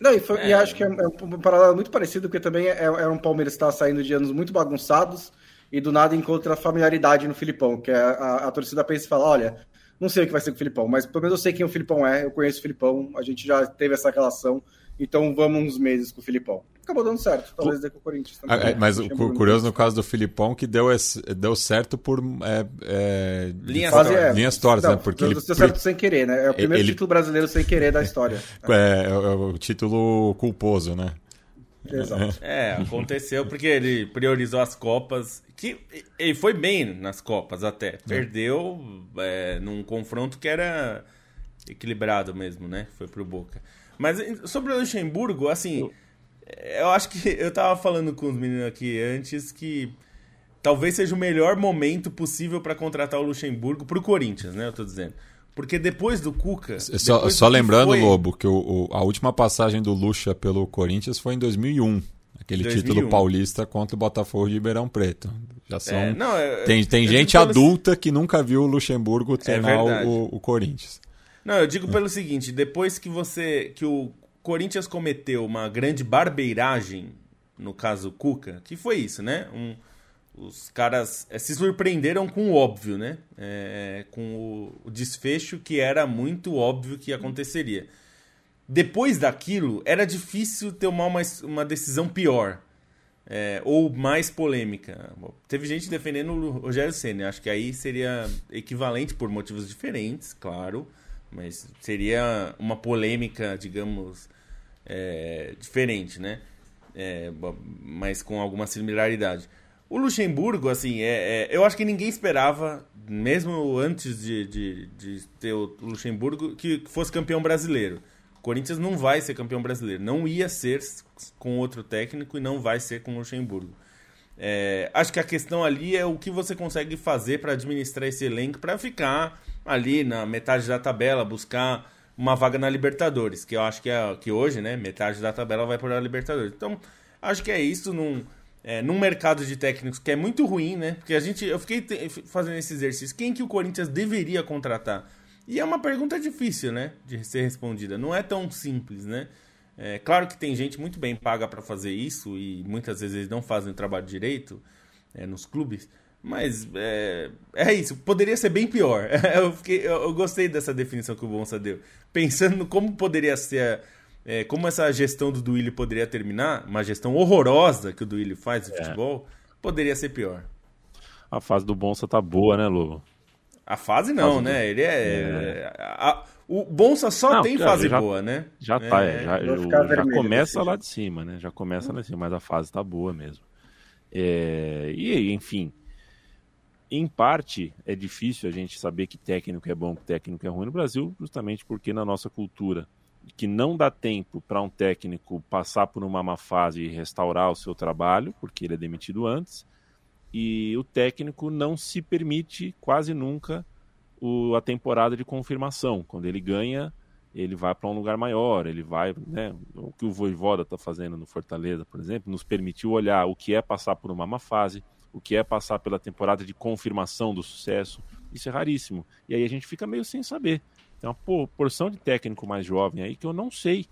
B: Não, e, foi, é... e acho que é, é um paralelo muito parecido, porque também é, era um Palmeiras que estava saindo de anos muito bagunçados e do nada encontra familiaridade no Filipão, que é a, a torcida pensa e fala: olha, não sei o que vai ser com o Filipão, mas pelo menos eu sei quem o Filipão é, eu conheço o Filipão, a gente já teve essa relação, então vamos uns meses com o Filipão. Acabou dando certo. Talvez dê com o Corinthians também.
D: Ah, é, mas o curioso no caso do Filipão que deu, deu certo por é, é,
E: linhas, Fase,
D: é, linhas tortas, né? Porque
B: ele deu certo sem querer, né? É o primeiro ele... título brasileiro sem querer da história.
D: É, é, o título culposo, né?
E: Exato. É, aconteceu porque ele priorizou as Copas. Que ele foi bem nas Copas até. Perdeu é, num confronto que era equilibrado mesmo, né? Foi pro Boca. Mas sobre o Luxemburgo, assim, eu acho que eu tava falando com os meninos aqui antes que talvez seja o melhor momento possível para contratar o Luxemburgo pro Corinthians, né? Eu tô dizendo. Porque depois do Cuca.
D: Só, só lembrando, foi... Lobo, que o, o, a última passagem do Lucha pelo Corinthians foi em 2001. Aquele 2001. título paulista contra o Botafogo de Ribeirão Preto. Já são. É, não, é, tem tem gente adulta que nunca viu o Luxemburgo treinar é o, o Corinthians.
E: Não, eu digo pelo seguinte: depois que você. que o Corinthians cometeu uma grande barbeiragem, no caso Cuca, que foi isso, né? Um, os caras é, se surpreenderam com o óbvio, né? É, com o, o, desfecho que era muito óbvio que aconteceria. Depois daquilo, era difícil tomar uma, uma decisão pior. É, ou mais polêmica. Teve gente defendendo o Rogério Senna. Acho que aí seria equivalente por motivos diferentes, claro. Mas seria uma polêmica, digamos, é, diferente, né? É, mas com alguma similaridade. O Luxemburgo, assim, é, é, eu acho que ninguém esperava, mesmo antes de, de, de ter o Luxemburgo, que fosse campeão brasileiro. O Corinthians não vai ser campeão brasileiro. Não ia ser com outro técnico e não vai ser com o Luxemburgo. É, acho que a questão ali é o que você consegue fazer para administrar esse elenco para ficar ali na metade da tabela, buscar uma vaga na Libertadores, que eu acho que, é, que hoje, né, metade da tabela vai para a Libertadores. Então, acho que é isso. Num, é, num mercado de técnicos que é muito ruim, né? Porque a gente, eu fiquei fazendo esse exercício. Quem que o Corinthians deveria contratar? E é uma pergunta difícil, né? De ser respondida. Não é tão simples, né? É claro que tem gente muito bem paga para fazer isso e muitas vezes eles não fazem o trabalho direito é, nos clubes. Mas é, é isso, poderia ser bem pior. eu, fiquei, eu, gostei dessa definição que o Bonsa deu. Pensando como poderia ser é, como essa gestão do Duílio poderia terminar, uma gestão horrorosa que o Duílio faz de é. futebol, poderia ser pior.
A: A fase do Bonsa tá boa, né, Lobo?
E: A fase não, fase né? Do... Ele é. é... A, o Bonsa só não, tem fase
A: já,
E: boa, né?
A: Já tá, é, já, eu, já começa lá de cima, né? Já começa lá de cima, mas a fase tá boa mesmo. É, e, enfim, em parte é difícil a gente saber que técnico é bom, que técnico é ruim no Brasil, justamente porque na nossa cultura que não dá tempo para um técnico passar por uma má fase e restaurar o seu trabalho, porque ele é demitido antes, e o técnico não se permite quase nunca o, a temporada de confirmação. Quando ele ganha, ele vai para um lugar maior, ele vai, né, o que o Voivoda está fazendo no Fortaleza, por exemplo, nos permitiu olhar o que é passar por uma má fase, o que é passar pela temporada de confirmação do sucesso. Isso é raríssimo. E aí a gente fica meio sem saber. Tem uma porção de técnico mais jovem aí que eu não sei.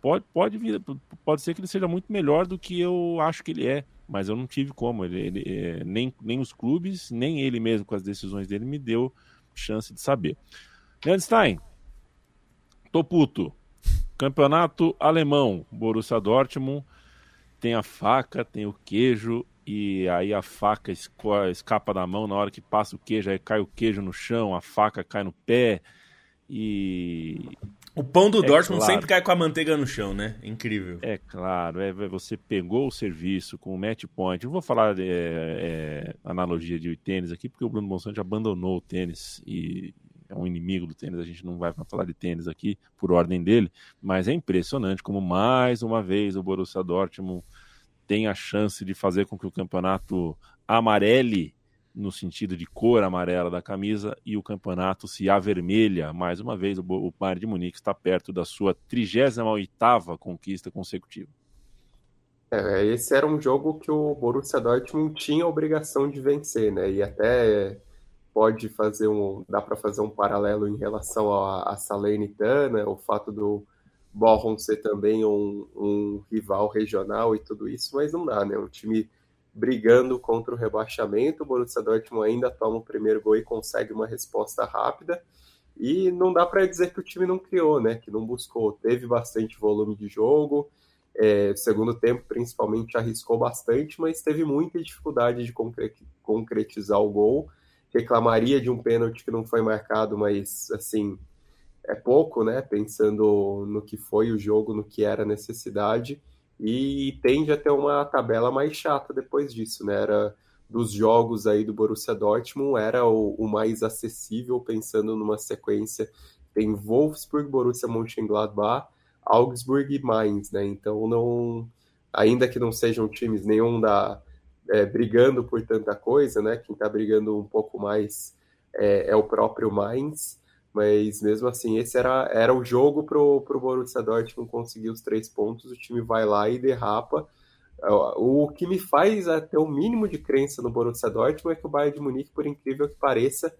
A: Pode, pode, vir, pode ser que ele seja muito melhor do que eu acho que ele é, mas eu não tive como. Ele, ele é, nem, nem os clubes, nem ele mesmo com as decisões dele me deu chance de saber. Leandro Stein, tô puto. Campeonato alemão, Borussia Dortmund tem a faca, tem o queijo e aí a faca escapa da mão na hora que passa o queijo, aí cai o queijo no chão, a faca cai no pé. E.
E: O pão do é Dortmund claro, sempre cai com a manteiga no chão, né? Incrível.
A: É claro, é, você pegou o serviço com o match point. Eu vou falar é, é, analogia de tênis aqui, porque o Bruno Monsanto abandonou o tênis e é um inimigo do tênis. A gente não vai falar de tênis aqui por ordem dele, mas é impressionante como mais uma vez o Borussia Dortmund tem a chance de fazer com que o campeonato amarele no sentido de cor amarela da camisa e o campeonato se avermelha. Mais uma vez, o, Bayern de Munique está perto da sua 38ª conquista consecutiva.
C: É, esse era um jogo que o Borussia Dortmund tinha a obrigação de vencer, né? E até pode fazer um, dá para fazer um paralelo em relação a, a Salernitana, o fato do Bochum ser também um, um rival regional e tudo isso, mas não dá, né? Um time brigando contra o rebaixamento. O Borussia Dortmund ainda toma o primeiro gol e consegue uma resposta rápida. E não dá para dizer que o time não criou, né? Que não buscou. Teve bastante volume de jogo. É, segundo tempo, principalmente, arriscou bastante, mas teve muita dificuldade de concretizar o gol. Reclamaria de um pênalti que não foi marcado, mas assim é pouco, né? Pensando no que foi o jogo, no que era a necessidade, e tende a ter uma tabela mais chata depois disso, né? Era dos jogos aí do Borussia Dortmund, era o, o mais acessível, pensando numa sequência. Tem Wolfsburg, Borussia Mönchengladbach, Augsburg e Mainz, né? Então não, ainda que não sejam times nenhum da é, brigando por tanta coisa, né? Quem está brigando um pouco mais é, é, o próprio Mainz, mas mesmo assim esse era, era o jogo pro pro Borussia Dortmund conseguir os três pontos. O time vai lá e derrapa. O que me faz ter o mínimo de crença no Borussia Dortmund é que o Bayern de Munique, por incrível que pareça,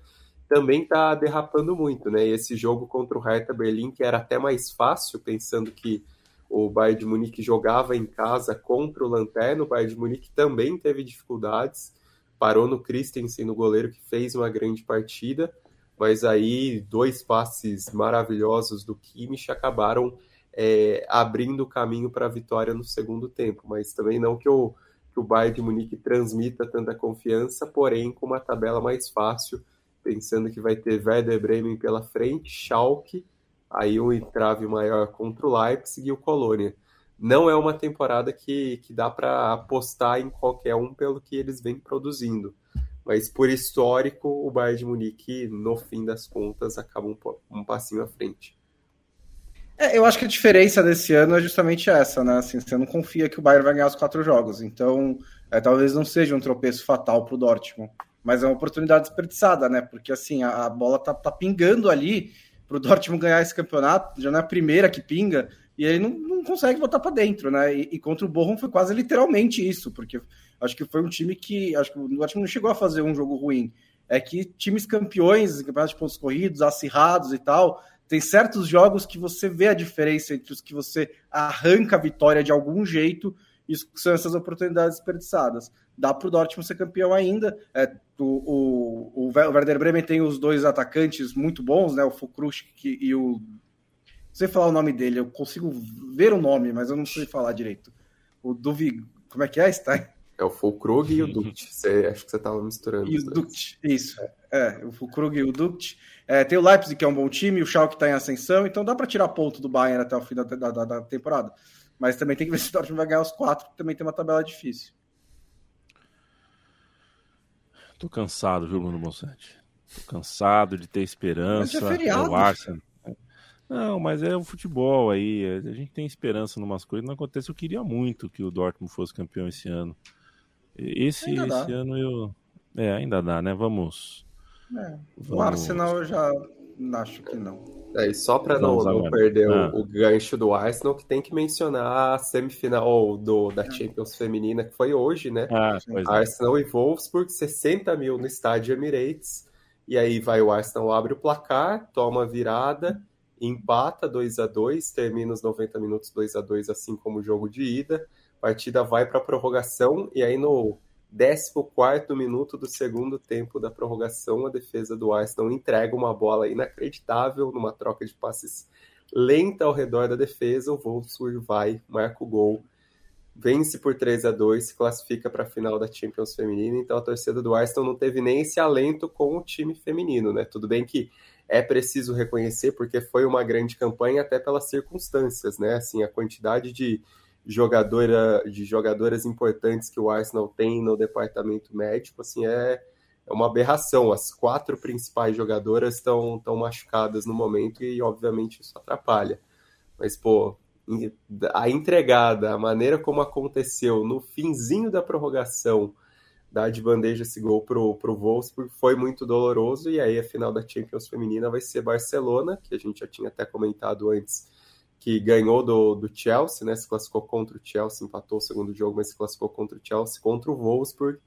C: também está derrapando muito, né? E esse jogo contra o Hertha Berlim, que era até mais fácil, pensando que o Bayern de Munique jogava em casa contra o Lanterna, o Bayern de Munique também teve dificuldades, parou no Christensen, no goleiro, que fez uma grande partida, mas aí dois passes maravilhosos do Kimmich acabaram é, abrindo o caminho para a vitória no segundo tempo, mas também não que o, que o Bayern de Munique transmita tanta confiança, porém com uma tabela mais fácil, pensando que vai ter Werder Bremen pela frente, Schalke, aí um entrave maior contra o Leipzig e o Colônia. Não é uma temporada que, que dá para apostar em qualquer um pelo que eles vêm produzindo. Mas por histórico, o Bayern de Munique, no fim das contas, acaba um, um passinho à frente.
B: É, eu acho que a diferença desse ano é justamente essa, né? Assim, você não confia que o Bayern vai ganhar os quatro jogos. Então, é, talvez não seja um tropeço fatal para o Dortmund mas é uma oportunidade desperdiçada, né? Porque assim, a, a bola tá, tá, pingando ali para o Dortmund ganhar esse campeonato, já não é a primeira que pinga, e ele não, não consegue botar para dentro, né? E, e, contra o Bochum foi quase literalmente isso, porque acho que foi um time que, acho que o Dortmund não chegou a fazer um jogo ruim. É que times campeões, campeonatos de pontos corridos, acirrados e tal, tem certos jogos que você vê a diferença entre os que você arranca a vitória de algum jeito isso são essas oportunidades desperdiçadas. Dá para o Dortmund ser campeão ainda. É, o, o, o Werder Bremen tem os dois atacantes muito bons, né? O Fukrushk e o. Não sei falar o nome dele, eu consigo ver o nome, mas eu não sei falar direito. O Duvi. Como é que é, Stein?
C: É o Fulkrug e o Duct. Você, acho que você estava misturando.
B: E o Duct, isso. É, o Fulkrug e o Duct. É, tem o Leipzig, que é um bom time, o Schalke está em ascensão, então dá para tirar ponto do Bayern até o fim da, da, da temporada. Mas também tem que ver se o Dortmund vai ganhar os quatro, porque também tem uma tabela difícil.
F: Tô cansado, viu, Bruno Bonsante? Tô cansado de ter esperança. Mas é feriado. Arsenal. Não, mas é o futebol aí. A gente tem esperança em umas coisas. Não acontece. Eu queria muito que o Dortmund fosse campeão esse ano. Esse, esse ano eu. É, ainda dá, né? Vamos.
B: É. Vamos... O Arsenal eu já acho que não.
C: É, e só para não, não perder ah. o, o, gancho do Arsenal, que tem que mencionar a semifinal do, da Champions Feminina, que foi hoje, né? Ah, é. Arsenal é. e Wolfsburg, 60 mil no estádio Emirates. E aí vai o Arsenal, abre o placar, toma virada, empata 2 a 2 termina os 90 minutos 2 a 2 assim como o jogo de ida. A partida vai para prorrogação, e aí no 14 minuto do segundo tempo da prorrogação, a defesa do Arsenal entrega uma bola inacreditável numa troca de passes lenta ao redor da defesa. O Wolfsburg vai, marca o gol, vence por 3 a 2 se classifica para a final da Champions Feminina. Então a torcida do Arsenal não teve nem esse alento com o time feminino, né? Tudo bem que é preciso reconhecer porque foi uma grande campanha até pelas circunstâncias, né? Assim, a quantidade de jogadora, de jogadoras importantes que o Arsenal tem no departamento médico, assim, é, é uma aberração. As quatro principais jogadoras estão tão machucadas no momento e, obviamente, isso atrapalha. Mas, pô, a entregada, a maneira como aconteceu no finzinho da prorrogação, dar de bandeja esse gol pro, pro Wolfsburg foi muito doloroso, e aí a final da Champions Feminina vai ser Barcelona, que a gente já tinha até comentado antes, que ganhou do, do Chelsea, né? Se classificou contra o Chelsea, empatou o segundo jogo, mas se classificou contra o Chelsea, contra o Wolfsburg.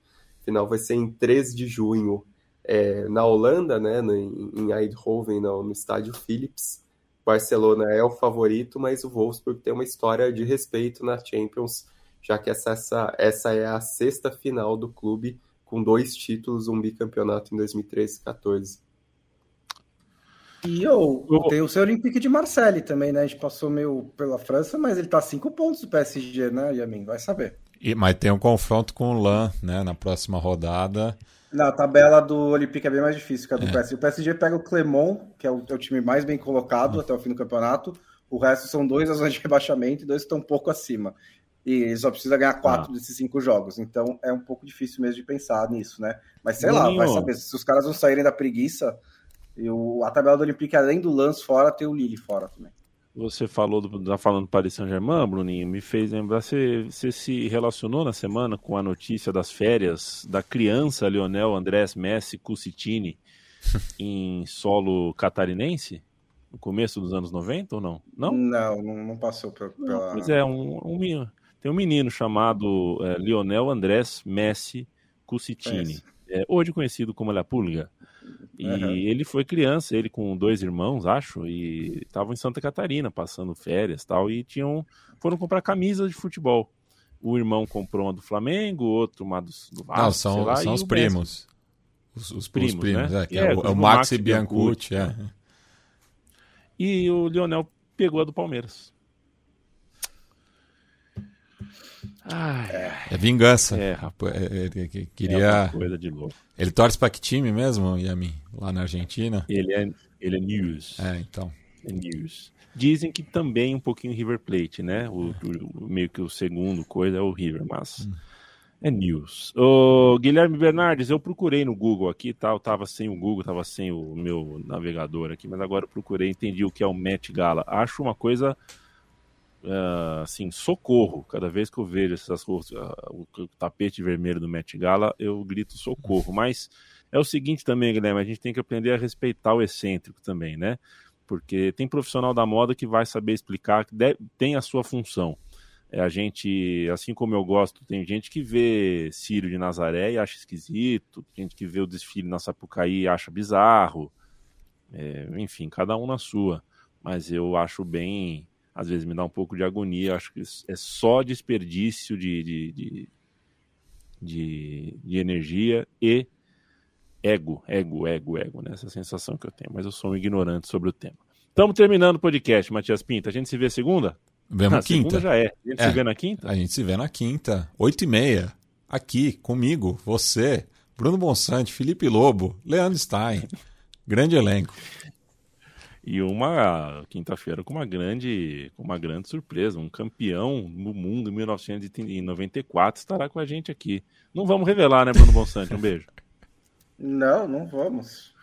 C: Final vai ser em 3 de junho é, na Holanda, né? No, em Eindhoven, no, no estádio Philips. Barcelona é o favorito, mas o Wolfsburg tem uma história de respeito na Champions, já que essa, essa, essa é a sexta final do clube, com dois títulos, um bicampeonato em 2013 e 2014.
B: E eu, tem o seu Olympique de Marseille também, né? A gente passou meio pela França, mas ele tá cinco pontos do PSG, né, Yamin? Vai saber.
D: E, mas tem um confronto com o Lan, né, na próxima rodada.
B: Na tabela do Olympique é bem mais difícil que a do é. PSG. O PSG pega o Clermont, que é o, é o time mais bem colocado uhum. até o fim do campeonato. O resto são dois a zona de rebaixamento e dois estão um pouco acima. E só precisa ganhar quatro ah. desses cinco jogos. Então é um pouco difícil mesmo de pensar nisso, né? Mas sei lá, vai saber. Se os caras não saírem da preguiça, e o, a tabela do Olympique, além do Lance fora, tem o Lille fora também.
A: Você falou do, tá falando do Paris Saint-Germain, Bruninho, me fez lembrar, você, você se relacionou na semana com a notícia das férias da criança Lionel Andrés Messi Cusitini em solo catarinense? No começo dos anos 90 ou não?
B: Não, não, não passou pela...
A: Pois é, um, um, tem um menino chamado é, Lionel Andrés Messi Cusitini, é, hoje conhecido como La Pulga. E uhum. ele foi criança, ele com dois irmãos, acho, e estavam em Santa Catarina, passando férias tal, e tinham foram comprar camisas de futebol. O irmão comprou uma do Flamengo, o outro uma do, do
D: Vasco, Não, são, lá, são os primos. Os, os, primos, os primos, né? É, é, o, é o Max e Biancucci, é.
A: E o Lionel pegou a do Palmeiras.
D: Ai, é vingança. É, rapaz. Ele é, queria. É coisa de louco. Ele torce para que time mesmo, Yami? Lá na Argentina?
A: Ele é, ele é News.
D: É, então.
A: É News. Dizem que também um pouquinho River Plate, né? O, o meio que o segundo coisa é o River, mas hum. é News. O Guilherme Bernardes, eu procurei no Google aqui, tá? Eu tava sem o Google, tava sem o meu navegador aqui, mas agora eu procurei, entendi o que é o Met Gala. Acho uma coisa uh, assim, socorro. Cada vez que eu vejo essas, uh, o, o tapete vermelho do Met Gala, eu grito socorro. Mas é o seguinte também, Guilherme, a gente tem que aprender a respeitar o excêntrico também, né? Porque tem profissional da moda que vai saber explicar, que deve, tem a sua função. É, a gente, assim como eu gosto, tem gente que vê Círio de Nazaré e acha esquisito, tem gente que vê o desfile na Sapucaí e acha bizarro. É, enfim, cada um na sua. Mas eu acho bem às vezes me dá um pouco de agonia. Acho que é só desperdício de, de, de, de, de energia e ego, ego, ego, ego, né? Essa sensação que eu tenho. Mas eu sou um ignorante sobre o tema. Estamos terminando o podcast, Matias Pinta. A gente se vê segunda?
D: Vemos ah, quinta. Segunda
A: já é. A gente é, se vê na quinta?
D: A gente se vê na quinta, oito e meia. Aqui, comigo, você, Bruno Bonsante, Felipe Lobo, Leandro Stein. Grande elenco.
A: E uma quinta-feira com uma grande, com uma grande surpresa, um campeão no mundo em 1994 estará com a gente aqui. Não vamos revelar, né, Bruno Bonsante? Um beijo.
B: Não, não vamos.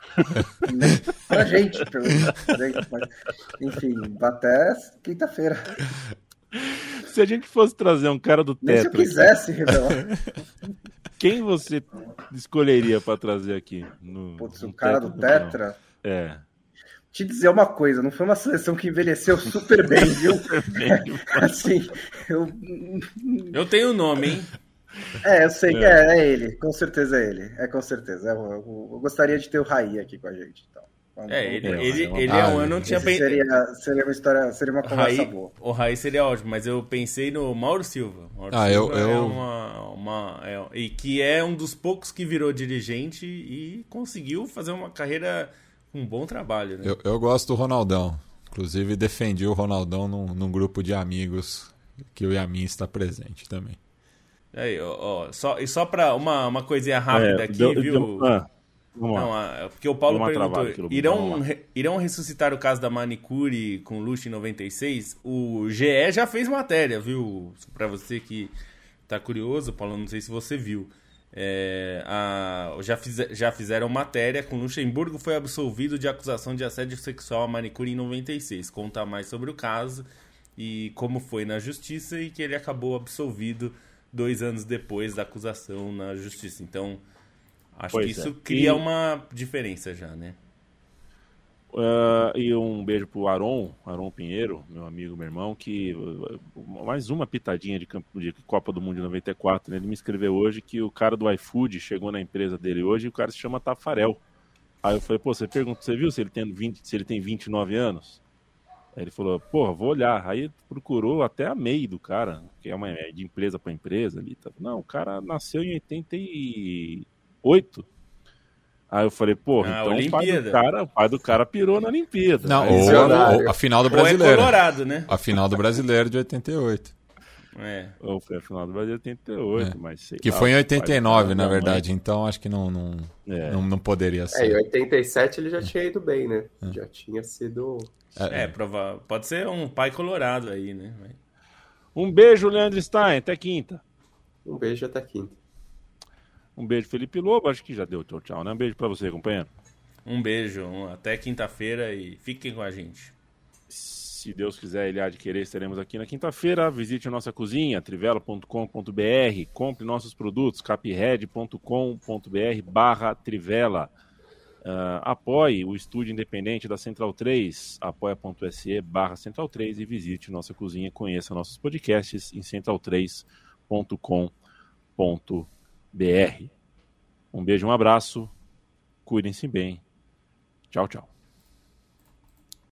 B: Nem pra gente, pelo menos. Mas, enfim, até quinta-feira.
A: Se a gente fosse trazer um cara do Tetra. Nem se eu
B: quisesse revelar.
A: Quem você escolheria para trazer aqui?
B: No, Putz, o cara do Tetra?
A: É
B: te dizer uma coisa, não foi uma seleção que envelheceu super bem, viu? assim, eu.
E: Eu tenho o nome, hein?
B: É, eu sei que é. é, é ele, com certeza é ele. É com certeza. Eu, eu, eu gostaria de ter o Raí aqui com a gente. Então.
E: é, ele, ele, ele é um, eu não tinha
B: pensado. Seria, seria uma história, seria uma conversa Raí, boa.
E: O Raí seria ótimo, mas eu pensei no Mauro Silva. Mauro
D: ah, Silva eu, eu...
E: É uma, uma é, e que é um dos poucos que virou dirigente e conseguiu fazer uma carreira um bom trabalho, né?
D: Eu, eu gosto do Ronaldão. Inclusive, defendi o Ronaldão num, num grupo de amigos que o Yamin está presente também.
E: Aí, ó, ó, só, e só para uma, uma coisinha rápida é, aqui, deu, viu? Deu, ah, Não, ah, porque o Paulo perguntou, irão, irão ressuscitar o caso da manicure com luxo em 96? O GE já fez matéria, viu? Para você que tá curioso, Paulo, não sei se você viu. É, a, já, fiz, já fizeram matéria com Luxemburgo foi absolvido de acusação de assédio sexual a manicure em 96. Conta mais sobre o caso e como foi na justiça e que ele acabou absolvido dois anos depois da acusação na justiça. Então, acho pois que isso é. cria e... uma diferença já, né?
A: Uh, e um beijo pro Aron, Aron Pinheiro, meu amigo, meu irmão, que mais uma pitadinha de, de Copa do Mundo de 94. Né? Ele me escreveu hoje que o cara do iFood chegou na empresa dele hoje e o cara se chama Tafarel. Aí eu falei, pô, você pergunta, você viu se ele tem 20, se ele tem 29 anos? Aí ele falou, porra, vou olhar. Aí procurou até a MEI do cara, que é uma é de empresa para empresa ali. Tá? Não, o cara nasceu em 88. Aí eu falei, porra, ah, então o pai, do cara, o pai do cara pirou na Olimpíada.
D: Não, ou, ou, a final do é brasileiro.
E: Ou é Colorado, né?
D: A final do brasileiro de 88.
A: É. Ou foi a final do Brasil 88, é. mas
D: sei Que lá, foi em 89, na verdade, então acho que não, não, é. não, não, poderia ser.
C: É, em 87 ele já tinha ido bem, né? É. Já tinha sido.
E: É, é prova... pode ser um pai colorado aí, né?
A: Um beijo, Leandro Stein, até quinta.
C: Um beijo até quinta.
A: Um beijo, Felipe Lobo, acho que já deu tchau, tchau, né? Um beijo pra você, companheiro.
E: Um beijo, até quinta-feira e fiquem com a gente
A: se Deus quiser, ele há de querer, estaremos aqui na quinta-feira. Visite a nossa cozinha, trivela.com.br, compre nossos produtos, capred.com.br barra trivela. Uh, apoie o estúdio independente da Central 3, apoia.se barra Central 3 e visite nossa cozinha e conheça nossos podcasts em central3.com.br. Um beijo, um abraço, cuidem-se bem. Tchau, tchau.